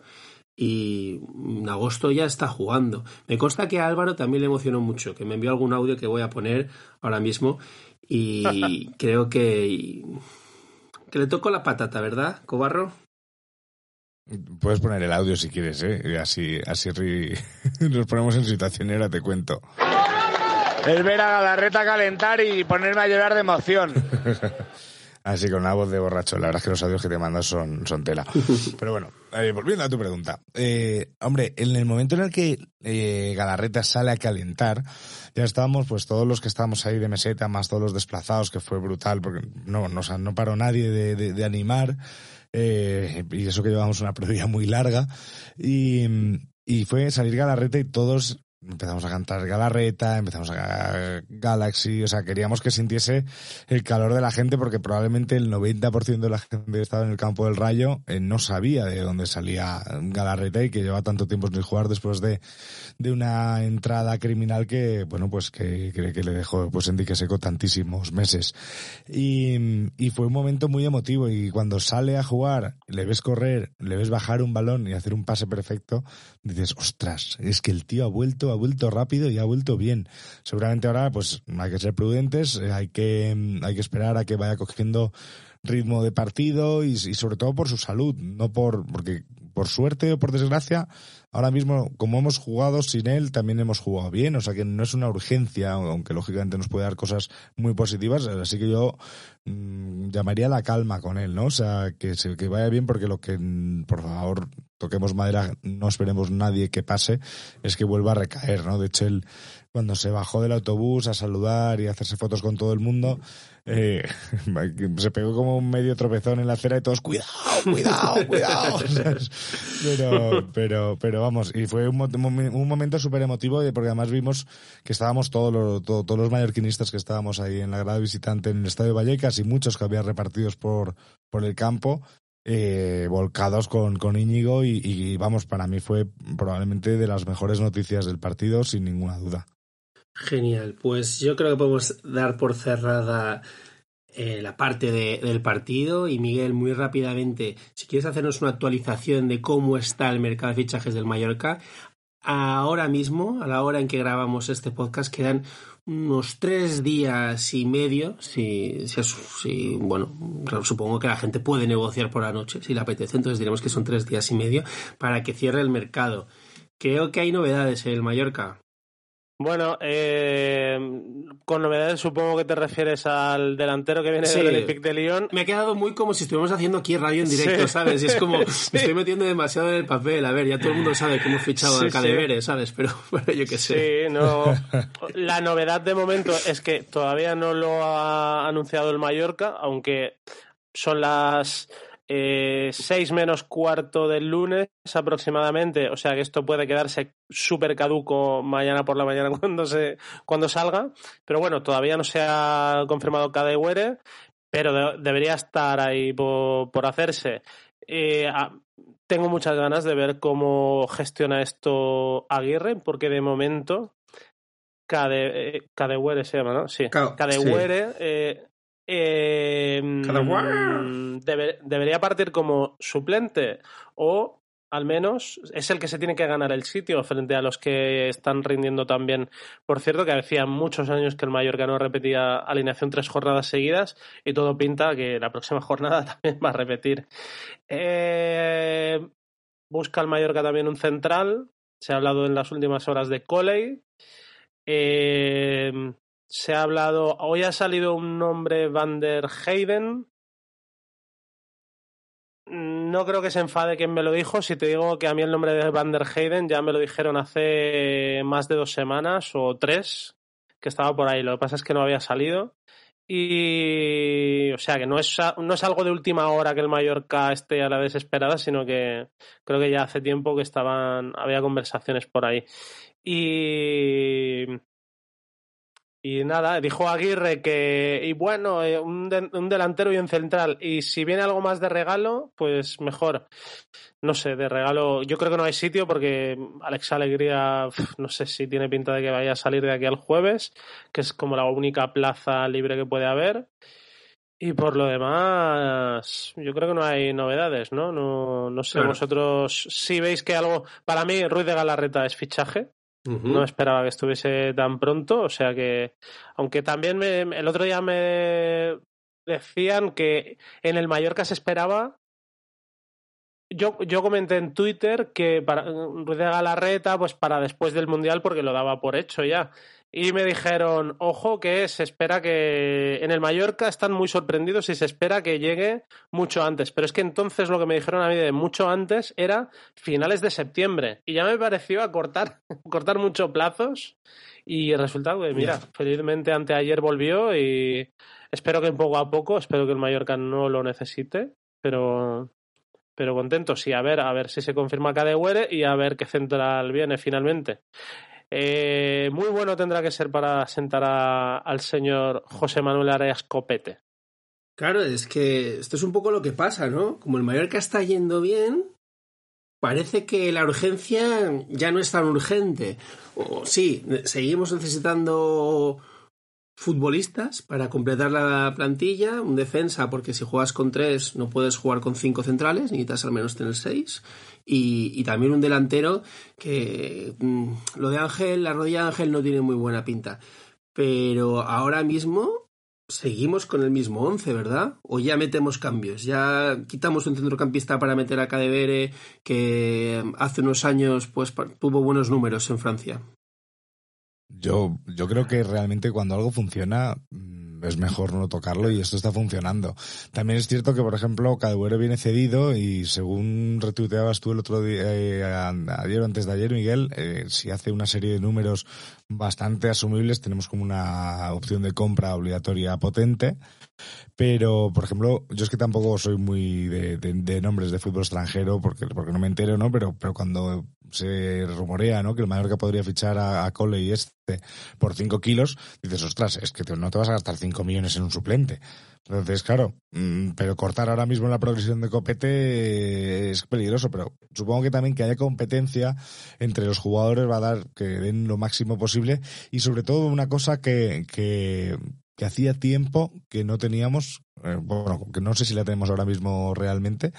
y en agosto ya está jugando. Me consta que a Álvaro también le emocionó mucho, que me envió algún audio que voy a poner ahora mismo y creo que, que le tocó la patata, ¿verdad, Cobarro? Puedes poner el audio si quieres, ¿eh? Así, así nos ponemos en situación y ahora te cuento. Es ver a Galarreta calentar y ponerme a llorar de emoción. Así con una voz de borracho. La verdad es que los audios que te mandas son, son tela. Pero bueno, eh, volviendo a tu pregunta. Eh, hombre, en el momento en el que eh, Galarreta sale a calentar, ya estábamos, pues todos los que estábamos ahí de meseta, más todos los desplazados, que fue brutal, porque no, no, no paró nadie de, de, de animar. y eso que llevamos una previa muy larga. Y, y fue salir Galarreta y todos empezamos a cantar Galarreta, empezamos a Galaxy, o sea, queríamos que sintiese el calor de la gente porque probablemente el 90% de la gente que estaba en el campo del Rayo eh, no sabía de dónde salía Galarreta y que lleva tanto tiempo sin jugar después de, de una entrada criminal que, bueno, pues que, que, que le dejó pues en dique seco tantísimos meses. Y, y fue un momento muy emotivo y cuando sale a jugar, le ves correr, le ves bajar un balón y hacer un pase perfecto, dices, ostras, es que el tío ha vuelto ha vuelto rápido y ha vuelto bien. Seguramente ahora pues hay que ser prudentes, eh, hay que, hay que esperar a que vaya cogiendo ritmo de partido y, y, sobre todo por su salud, no por porque por suerte o por desgracia, ahora mismo como hemos jugado sin él, también hemos jugado bien, o sea que no es una urgencia, aunque lógicamente nos puede dar cosas muy positivas, así que yo mmm, llamaría la calma con él, ¿no? O sea, que, que vaya bien porque lo que, por favor, toquemos madera, no esperemos nadie que pase, es que vuelva a recaer, ¿no? De hecho, él cuando se bajó del autobús a saludar y a hacerse fotos con todo el mundo, eh, se pegó como un medio tropezón en la acera y todos, cuidado, cuidado, cuidado. pero, pero, pero vamos, y fue un, un momento súper emotivo porque además vimos que estábamos todos los, todo, todos los mallorquinistas que estábamos ahí en la grada visitante en el Estadio Vallecas y muchos que había repartidos por, por el campo, eh, volcados con, con Íñigo y, y, vamos, para mí fue probablemente de las mejores noticias del partido, sin ninguna duda. Genial, pues yo creo que podemos dar por cerrada eh, la parte de, del partido y Miguel, muy rápidamente, si quieres hacernos una actualización de cómo está el mercado de fichajes del Mallorca, ahora mismo, a la hora en que grabamos este podcast, quedan unos tres días y medio, si, si, si, bueno, supongo que la gente puede negociar por la noche, si le apetece, entonces diremos que son tres días y medio para que cierre el mercado. Creo que hay novedades en el Mallorca. Bueno, eh, con novedades supongo que te refieres al delantero que viene del Olympique de Lyon. Me ha quedado muy como si estuviéramos haciendo aquí radio en directo, ¿sabes? Y es como, me estoy metiendo demasiado en el papel. A ver, ya todo el mundo sabe que hemos fichado al Cadevere, ¿sabes? Pero bueno, yo qué sé. Sí, no. La novedad de momento es que todavía no lo ha anunciado el Mallorca, aunque son las eh, 6 menos cuarto del lunes aproximadamente, o sea que esto puede quedarse súper caduco mañana por la mañana cuando, se, cuando salga, pero bueno, todavía no se ha confirmado Were, pero de, debería estar ahí por, por hacerse. Eh, a, tengo muchas ganas de ver cómo gestiona esto Aguirre, porque de momento Cade, eh, se llama, ¿no? Sí. Sí. Eh, debe, debería partir como suplente o al menos es el que se tiene que ganar el sitio frente a los que están rindiendo también. Por cierto, que hacía muchos años que el Mallorca no repetía alineación tres jornadas seguidas y todo pinta que la próxima jornada también va a repetir. Eh, busca el Mallorca también un central. Se ha hablado en las últimas horas de Coley. Eh, se ha hablado, hoy ha salido un nombre Van der Heyden. No creo que se enfade quien me lo dijo. Si te digo que a mí el nombre de Van der Heyden ya me lo dijeron hace más de dos semanas o tres, que estaba por ahí. Lo que pasa es que no había salido. Y, o sea, que no es, no es algo de última hora que el Mallorca esté a la desesperada, sino que creo que ya hace tiempo que estaban, había conversaciones por ahí. Y y nada, dijo Aguirre que, y bueno, eh, un, de, un, delantero y un central. Y si viene algo más de regalo, pues mejor. No sé, de regalo, yo creo que no hay sitio porque Alex Alegría, no sé si tiene pinta de que vaya a salir de aquí al jueves, que es como la única plaza libre que puede haber. Y por lo demás, yo creo que no hay novedades, ¿no? No, no sé, claro. vosotros si veis que algo. Para mí, Ruiz de Galarreta es fichaje. No esperaba que estuviese tan pronto, o sea que, aunque también me, el otro día me decían que en el Mallorca se esperaba. Yo, yo comenté en Twitter que para Ruiz de Galarreta, pues para después del Mundial, porque lo daba por hecho ya. Y me dijeron, ojo, que se espera que en el Mallorca están muy sorprendidos y se espera que llegue mucho antes. Pero es que entonces lo que me dijeron a mí de mucho antes era finales de septiembre. Y ya me pareció acortar, cortar mucho plazos. Y resulta que, mira, yeah. felizmente anteayer volvió y espero que poco a poco, espero que el Mallorca no lo necesite, pero pero contento, sí, a ver, a ver si se confirma Cadewere y a ver qué central viene finalmente. Eh, muy bueno tendrá que ser para sentar a, al señor José Manuel Arias Copete. Claro, es que esto es un poco lo que pasa, ¿no? Como el Mallorca está yendo bien, parece que la urgencia ya no es tan urgente. Sí, seguimos necesitando futbolistas para completar la plantilla, un defensa, porque si juegas con tres no puedes jugar con cinco centrales, necesitas al menos tener seis. Y, y, también un delantero que mmm, lo de Ángel, la rodilla de Ángel no tiene muy buena pinta. Pero ahora mismo seguimos con el mismo once, ¿verdad? O ya metemos cambios, ya quitamos un centrocampista para meter a Cadevere que hace unos años pues tuvo buenos números en Francia. Yo, yo creo que realmente cuando algo funciona es mejor no tocarlo y esto está funcionando. También es cierto que, por ejemplo, Cadbuero viene cedido y según retuiteabas tú el otro día, eh, ayer o antes de ayer, Miguel, eh, si hace una serie de números bastante asumibles, tenemos como una opción de compra obligatoria potente. Pero, por ejemplo, yo es que tampoco soy muy de, de, nombres de fútbol extranjero porque, porque no me entero, ¿no? Pero, pero cuando se rumorea, ¿no? Que el Mallorca podría fichar a, a Cole y este por 5 kilos, dices, ostras, es que te- no te vas a gastar 5 millones en un suplente. Entonces, claro, mm, pero cortar ahora mismo la progresión de Copete es peligroso, pero supongo que también que haya competencia entre los jugadores va a dar que den lo máximo posible y sobre todo una cosa que, que, hacía tiempo que no teníamos, bueno, que no sé si la tenemos ahora mismo realmente,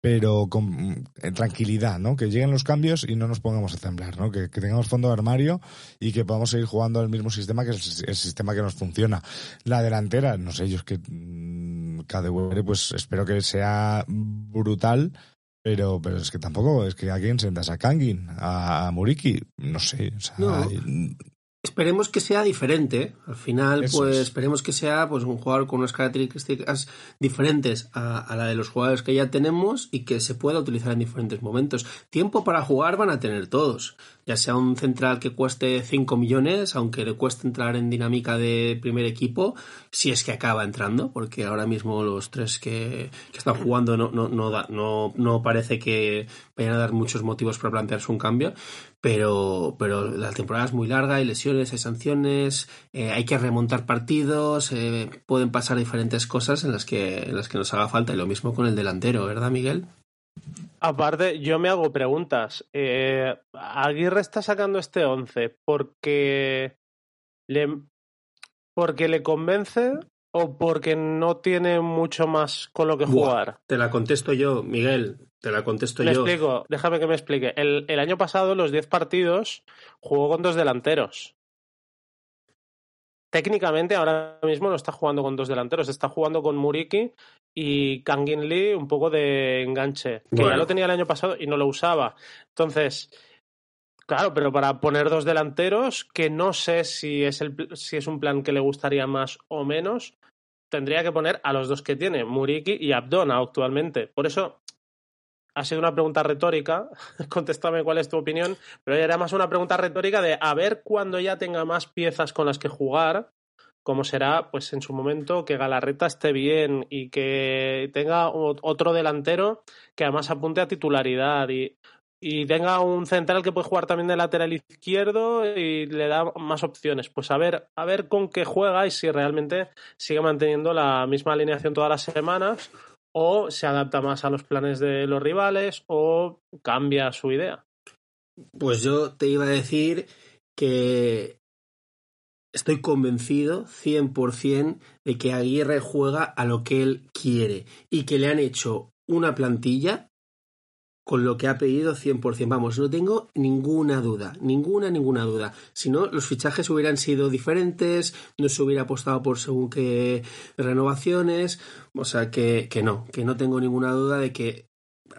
pero con eh, tranquilidad, ¿no? Que lleguen los cambios y no nos pongamos a temblar, ¿no? Que, que tengamos fondo de armario y que podamos seguir jugando al mismo sistema que es el, el sistema que nos funciona. La delantera, no sé, yo es que mm, Kadewere, pues espero que sea brutal, pero, pero es que tampoco, es que a quién sentas, a Kangin, a, a Muriki, no sé, o sea, No. Esperemos que sea diferente. Al final, Eso pues es. esperemos que sea pues un jugador con unas características diferentes a, a la de los jugadores que ya tenemos y que se pueda utilizar en diferentes momentos. Tiempo para jugar van a tener todos. Ya sea un central que cueste 5 millones, aunque le cueste entrar en dinámica de primer equipo, si es que acaba entrando, porque ahora mismo los tres que, que están jugando no, no, no, da- no, no parece que vayan a dar muchos motivos para plantearse un cambio pero, pero la temporada es muy larga, hay lesiones, hay sanciones, eh, hay que remontar partidos, eh, pueden pasar diferentes cosas en las que en las que nos haga falta y lo mismo con el delantero, ¿verdad, Miguel? Aparte, yo me hago preguntas. Eh, Aguirre está sacando este 11 porque le, porque le convence o porque no tiene mucho más con lo que Buah, jugar. Te la contesto yo, Miguel, te la contesto Me yo. explico, déjame que me explique. El, el año pasado, los 10 partidos, jugó con dos delanteros. Técnicamente, ahora mismo no está jugando con dos delanteros, está jugando con Muriki y Kangin Lee un poco de enganche, que Bueno. ya lo tenía el año pasado y no lo usaba. Entonces, claro, pero para poner dos delanteros, que no sé si es, el, si es un plan que le gustaría más o menos, tendría que poner a los dos que tiene, Muriki y Abdona actualmente. Por eso ha sido una pregunta retórica, contéstame cuál es tu opinión, pero era más una pregunta retórica de a ver cuando ya tenga más piezas con las que jugar, cómo será, pues en su momento que Galarreta esté bien y que tenga otro delantero que además apunte a titularidad y, y tenga un central que puede jugar también de lateral izquierdo y le da más opciones. Pues a ver, a ver con qué juega y si realmente sigue manteniendo la misma alineación todas las semanas o se adapta más a los planes de los rivales o cambia su idea. Pues yo te iba a decir que estoy convencido 100% de que Aguirre juega a lo que él quiere y que le han hecho una plantilla con lo que ha pedido 100%. Vamos, no tengo ninguna duda, ninguna, ninguna duda. Si no, los fichajes hubieran sido diferentes, no se hubiera apostado por según qué renovaciones. O sea, que, que no, que no tengo ninguna duda de que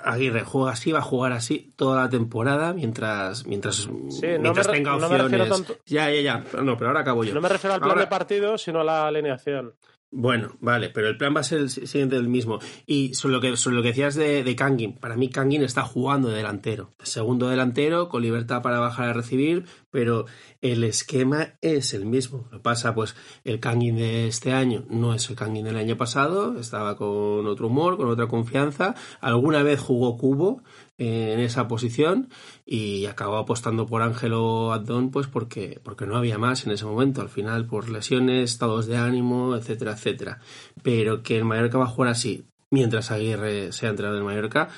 Aguirre juega así, va a jugar así toda la temporada mientras, mientras, no mientras me tenga no me refiero opciones. tanto- Ya, ya, ya. No, pero ahora acabo yo. No me refiero al plan Ahora- de partido, sino a la alineación. Bueno, vale, pero el plan va a ser el si- siguiente del mismo. Y sobre lo que, sobre lo que decías de, de Kangin, para mí Kangin está jugando de delantero. Segundo delantero, con libertad para bajar a recibir, pero el esquema es el mismo. Lo pasa, pues, el Kangin de este año no es el Kangin del año pasado, estaba con otro humor, con otra confianza. Alguna vez jugó Cubo en esa posición y acabó apostando por Ángelo Addon pues porque, porque no había más en ese momento, al final por lesiones, estados de ánimo, etcétera, etcétera. Pero que el Mallorca va a jugar así mientras Aguirre sea entrenador del Mallorca,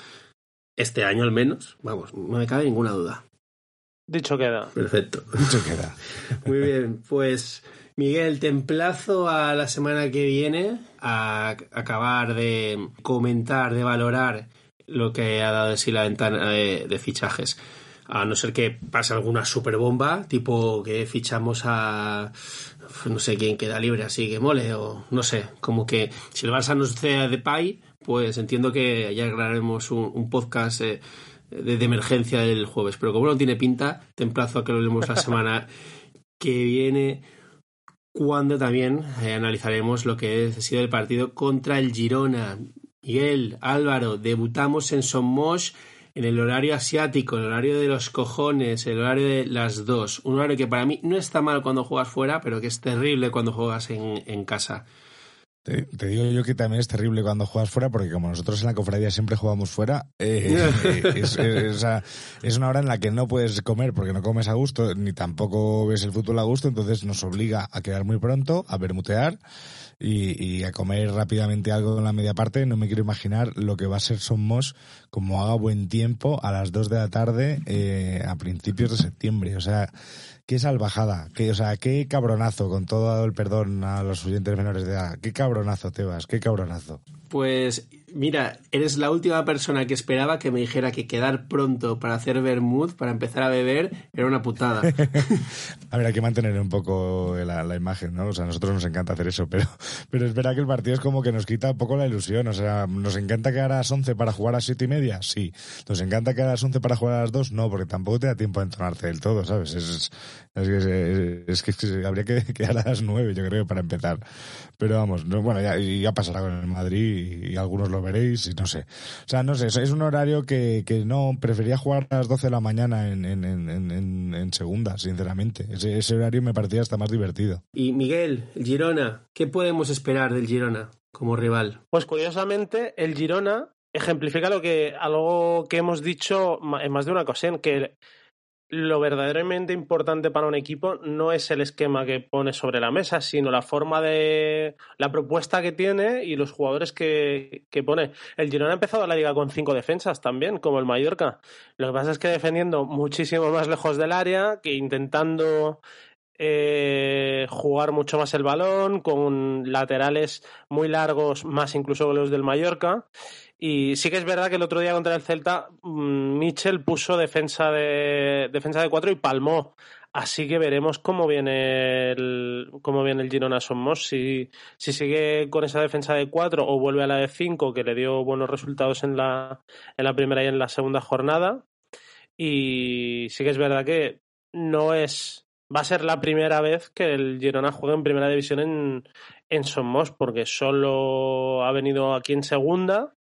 este año al menos, vamos, no me cabe ninguna duda. Dicho queda. Perfecto. Dicho queda. Muy bien, pues Miguel, te emplazo a la semana que viene a acabar de comentar, de valorar lo que ha dado de sí la ventana de, de fichajes. A no ser que pase alguna super bomba, tipo que fichamos a no sé quién queda libre así que mole, o no sé, como que si el Barça nos cede de Pay, pues entiendo que ya grabaremos un, un podcast eh, de, de emergencia el jueves. Pero como no tiene pinta, te emplazo a que lo leemos la semana que viene, cuando también eh, analizaremos lo que ha sido el partido contra el Girona. Miguel, Álvaro, debutamos en Somos en el horario asiático, el horario de los cojones, el horario de las dos. Un horario que para mí no está mal cuando juegas fuera, pero que es terrible cuando juegas en, en casa. Te, digo yo que también es terrible cuando juegas fuera, porque como nosotros en la cofradía siempre jugamos fuera, eh, es, es, una hora en la que no puedes comer porque no comes a gusto, ni tampoco ves el fútbol a gusto, entonces nos obliga a quedar muy pronto, a bermutear y, a comer rápidamente algo en la media parte. No me quiero imaginar lo que va a ser Somos como haga buen tiempo a las 2 de la tarde eh, a principios de septiembre. O sea, qué salvajada, qué, o sea, qué cabronazo, con todo el perdón a los oyentes menores de edad. Qué cabronazo, Tebas, qué cabronazo. Pues mira, eres la última persona que esperaba que me dijera que quedar pronto para hacer vermouth, para empezar a beber, era una putada. a ver, hay que mantener un poco la, imagen, ¿no? O sea, a nosotros nos encanta hacer eso, pero, pero es verdad que el partido es como que nos quita un poco la ilusión. O sea, ¿nos encanta quedar a las 11 para jugar a las 7 y media? Sí. ¿Nos encanta quedar a las 11 para jugar a las 2? No, porque tampoco te da tiempo a entonarte del todo, ¿sabes? Es, es, que, habría que quedar a las 9, yo creo, para empezar. Pero vamos, no, bueno, ya, ya pasará con el Madrid y, algunos lo veréis y no sé. O sea, no sé, es un horario que, que no, prefería jugar a las 12 de la mañana en, en, en, en segunda, sinceramente. Ese, ese horario me parecía hasta más divertido. Y Miguel, Girona, ¿qué podemos esperar del Girona como rival? Pues curiosamente, el Girona ejemplifica lo que algo que hemos dicho en más de una ocasión, que lo verdaderamente importante para un equipo no es el esquema que pone sobre la mesa, sino la forma de la propuesta que tiene y los jugadores que, que pone. El Girona ha empezado la liga con cinco defensas también, como el Mallorca. Lo que pasa es que defendiendo muchísimo más lejos del área, que intentando eh, jugar mucho más el balón, con laterales muy largos, más incluso que los del Mallorca. Y sí que es verdad que el otro día contra el Celta, mm, Mitchell puso defensa de defensa de cuatro y palmó. Así que veremos cómo viene el, cómo viene el Girona Somos, si, si sigue con esa defensa de cuatro o vuelve a la de cinco, que le dio buenos resultados en la, en la primera y en la segunda jornada. Y sí que es verdad que no es, va a ser la primera vez que el Girona juega en primera división en, en Somos, porque solo ha venido aquí en segunda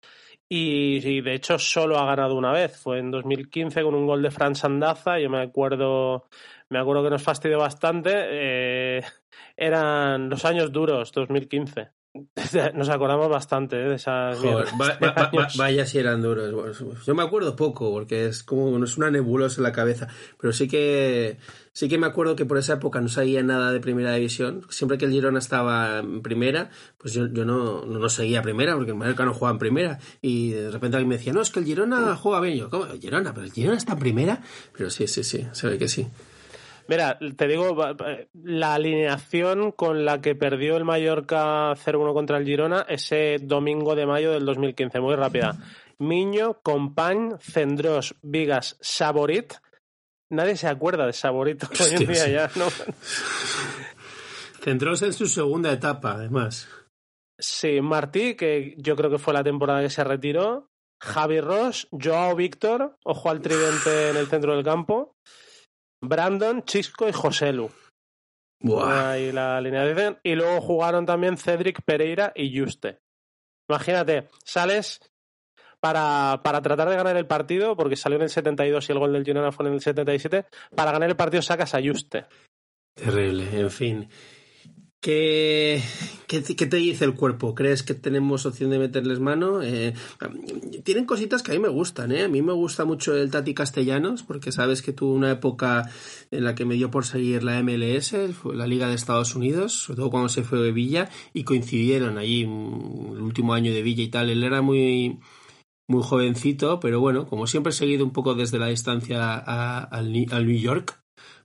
y, de hecho solo ha ganado una vez. Fue en 2015 con un gol de Fran Sandaza. Yo me acuerdo, me acuerdo que nos fastidió bastante. Eh, eran los años duros, 2015. Nos acordamos bastante ¿eh? de esas. vaya si eran duros. Yo me acuerdo poco, porque es como no es una nebulosa en la cabeza. Pero sí que sí que me acuerdo que por esa época no sabía nada de primera división. Siempre que el Girona estaba en primera, pues yo, yo no, no, seguía primera, porque el Mallorca no jugaba en primera. Y de repente alguien me decía, no, es que el Girona juega bien. Yo, ¿cómo? El Girona, pero el Girona está en primera. Pero sí, sí, sí, se ve que sí. Mira, te digo, la alineación con la que perdió el Mallorca 0-1 contra el Girona ese domingo de mayo del 2015, muy rápida. Miño, Compañ, Cendros, Vigas, Saborit. Nadie se acuerda de Saborit hoy en día ya, ¿no? Cendros en su segunda etapa, además. Sí, Martí, que yo creo que fue la temporada que se retiró. Javi Ross, Joao Víctor, ojo al tridente en el centro del campo. Brandon, Chisco y Joselu. Ahí la línea Y luego jugaron también Cedric Pereira y Juste. Imagínate, sales para, para tratar de ganar el partido, porque salió en el 72 y el gol del Girona fue en el 77. Para ganar el partido sacas a Juste. Terrible, en fin. ¿Qué, te dice el cuerpo? ¿Crees que tenemos opción de meterles mano? Eh, tienen cositas que a mí me gustan, ¿eh? A mí me gusta mucho el Tati Castellanos, porque sabes que tuvo una época en la que me dio por seguir la MLS, la Liga de Estados Unidos, sobre todo cuando se fue de Villa, y coincidieron allí el último año de Villa y tal. Él era muy muy jovencito, pero bueno, como siempre he seguido un poco desde la distancia al New York,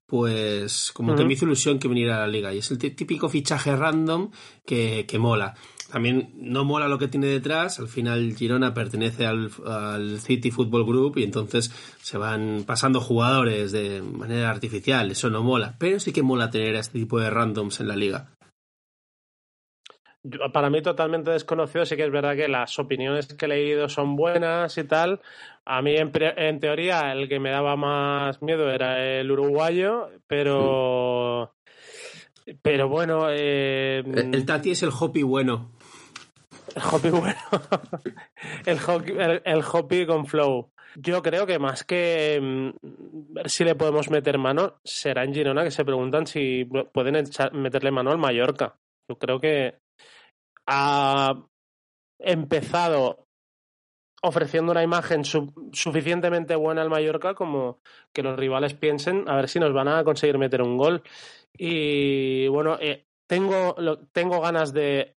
pues como que me hizo ilusión que viniera a la liga. Y es el típico fichaje random que, que, mola. También no mola lo que tiene detrás. Al final Girona pertenece al, al, City Football Group y entonces se van pasando jugadores de manera artificial. Eso no mola. Pero sí que mola tener a este tipo de randoms en la liga para mí totalmente desconocido, sí que es verdad que las opiniones que he leído son buenas y tal. A mí, en, teoría, el que me daba más miedo era el uruguayo, pero... Pero bueno... Eh, el, Tati es el Hopi bueno. El Hopi bueno. el, hopi, el, Hopi con flow. Yo creo que más que mm, ver si le podemos meter mano, será en Girona que se preguntan si pueden meterle mano al Mallorca. Yo creo que ha empezado ofreciendo una imagen suficientemente buena al Mallorca como que los rivales piensen a ver si nos van a conseguir meter un gol. Y bueno, eh, tengo, tengo ganas de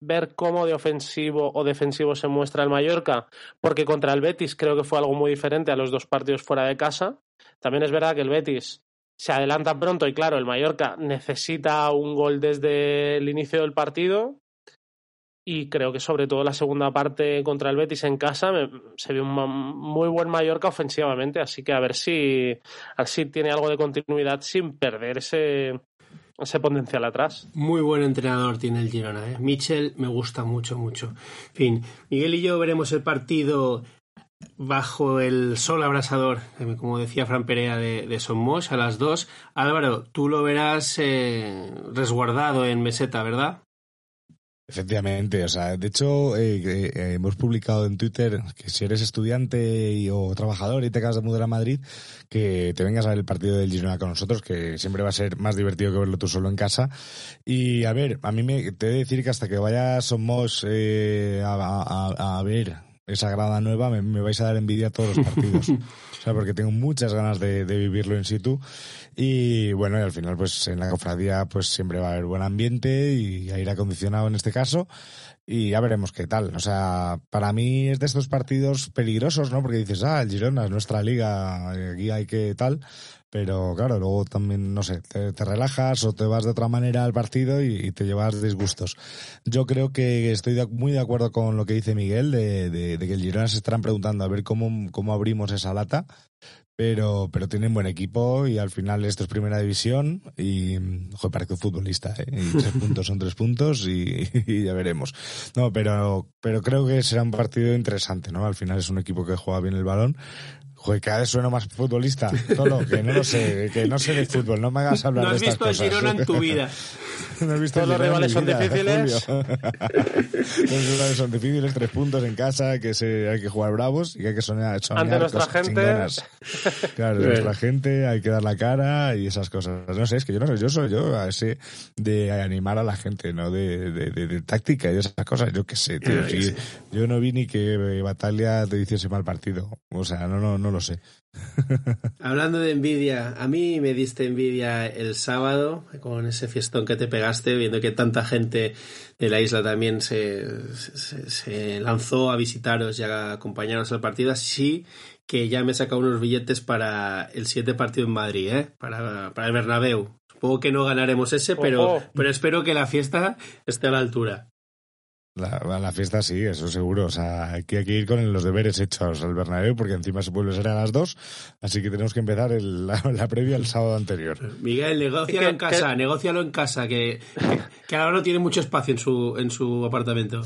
ver cómo de ofensivo o defensivo se muestra el Mallorca, porque contra el Betis creo que fue algo muy diferente a los dos partidos fuera de casa. También es verdad que el Betis se adelanta pronto y claro, el Mallorca necesita un gol desde el inicio del partido y creo que sobre todo la segunda parte contra el Betis en casa se ve un muy buen Mallorca ofensivamente, así que a ver si, a ver si tiene algo de continuidad sin perder ese, ese potencial atrás. Muy buen entrenador tiene el Girona, ¿eh? Michel me gusta mucho, mucho. En fin, Miguel y yo veremos el partido bajo el sol abrasador, eh, como decía Fran Perea de, de Somos, a las dos. Álvaro, tú lo verás eh, resguardado en meseta, ¿verdad? Efectivamente, o sea, de hecho eh, eh, hemos publicado en Twitter que si eres estudiante o trabajador y te acabas de mudar a Madrid, que te vengas a ver el partido del Girona con nosotros, que siempre va a ser más divertido que verlo tú solo en casa. Y a ver, a mí me te he de decir que hasta que vaya Somos eh, a, ver esa grada nueva, me, vais a dar envidia a todos los partidos. o sea, porque tengo muchas ganas de, de vivirlo in situ. Y bueno, y al final, pues en la cofradía, pues siempre va a haber buen ambiente y aire acondicionado en este caso. Y ya veremos qué tal. O sea, para mí es de estos partidos peligrosos, ¿no? Porque dices, ah, el Girona es nuestra liga, aquí hay que tal. Pero claro, luego también, no sé, te, relajas o te vas de otra manera al partido y, te llevas disgustos. Yo creo que estoy muy de acuerdo con lo que dice Miguel, de, de, de que el Girona se estarán preguntando a ver cómo, cómo abrimos esa lata pero, pero tienen buen equipo y al final esto es primera división y, joder, parece un futbolista, ¿eh? Y tres puntos son tres puntos y, y, ya veremos. No, pero, pero creo que será un partido interesante, ¿no? Al final es un equipo que juega bien el balón, Joder, cada vez sueno más futbolista. Todo, que no lo sé, que no sé de fútbol, no me hagas hablar de estas cosas. No has visto el Girona en tu vida. no has visto Todos los rivales son difíciles. los rivales son difíciles, tres puntos en casa, que se, hay que jugar bravos y que hay que soñar, soñar Ante nuestra gente. Chingonas. Claro, de nuestra gente hay que dar la cara y esas cosas. No sé, es que yo no sé, yo soy yo a ese de animar a la gente, ¿no? De, de, de, táctica y esas cosas, yo qué sé, tío. yo no vi ni que Batalla te hiciese mal partido. O sea, no, no, no lo sé. Hablando de envidia, a mí me diste envidia el sábado con ese fiestón que te pegaste, viendo que tanta gente de la isla también se, se, lanzó a visitaros y a acompañaros al partido. Así que ya me he sacado unos billetes para el siguiente partido en Madrid, ¿eh? para, para el Bernabéu. Supongo que no ganaremos ese, pero, pero espero que la fiesta esté a la altura. La, la, fiesta sí, eso seguro. O sea, hay que, ir con los deberes hechos al Bernabéu porque encima se vuelve a ser a las dos, así que tenemos que empezar la, previa el sábado anterior. Miguel, negocialo en casa, negocialo en casa, que, que, ahora no tiene mucho espacio en su, en su apartamento.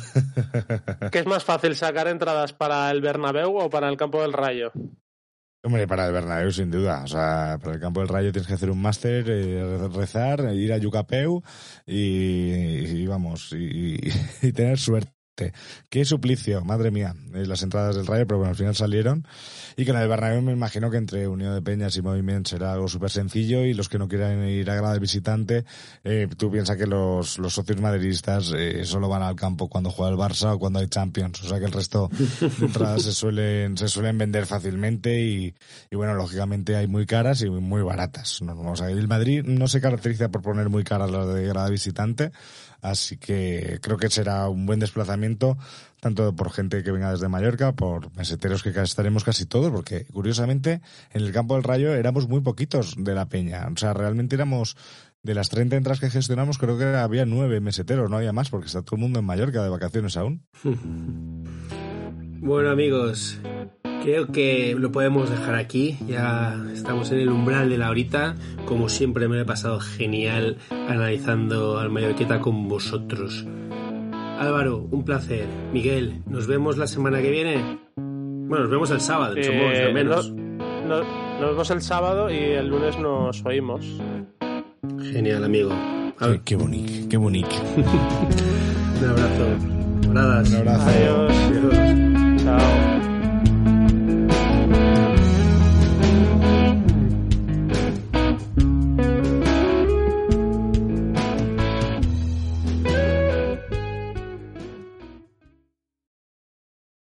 ¿Qué es más fácil, sacar entradas para el Bernabéu o para el Campo del Rayo? Hombre, para el Bernabéu sin duda. O sea, para el campo del Rayo tienes que hacer un máster, eh, rezar, ir a Yucapeu y, vamos, y, tener suerte. Qué suplicio, madre mía, eh, las entradas del Rayo, pero bueno, al final salieron. Y con el Bernabéu me imagino que entre Unión de Peñas y Movimiento será algo súper sencillo y los que no quieran ir a grada visitante, eh, tú piensas que los, los socios madridistas eh, solo van al campo cuando juega el Barça o cuando hay Champions. O sea que el resto de entradas se suelen, se suelen vender fácilmente y, y bueno, lógicamente hay muy caras y muy baratas. No, o sea, el Madrid no se caracteriza por poner muy caras las de grada visitante Así que creo que será un buen desplazamiento, tanto por gente que venga desde Mallorca, por meseteros que estaremos casi todos, porque curiosamente en el campo del Rayo éramos muy poquitos de la peña. O sea, realmente éramos de las 30 entradas que gestionamos, creo que había nueve meseteros, no había más, porque está todo el mundo en Mallorca de vacaciones aún. bueno, amigos, Creo que lo podemos dejar aquí, ya estamos en el umbral de la horita. Como siempre me he pasado genial analizando al Mallorqueta con vosotros. Álvaro, un placer. Miguel, nos vemos la semana que viene. Bueno, nos vemos el sábado, eh, al menos. nos vemos el sábado y el lunes nos oímos. Genial, amigo. Qué, bonito, qué bonito. un abrazo. Un abrazo. Adiós. Adiós. Oh.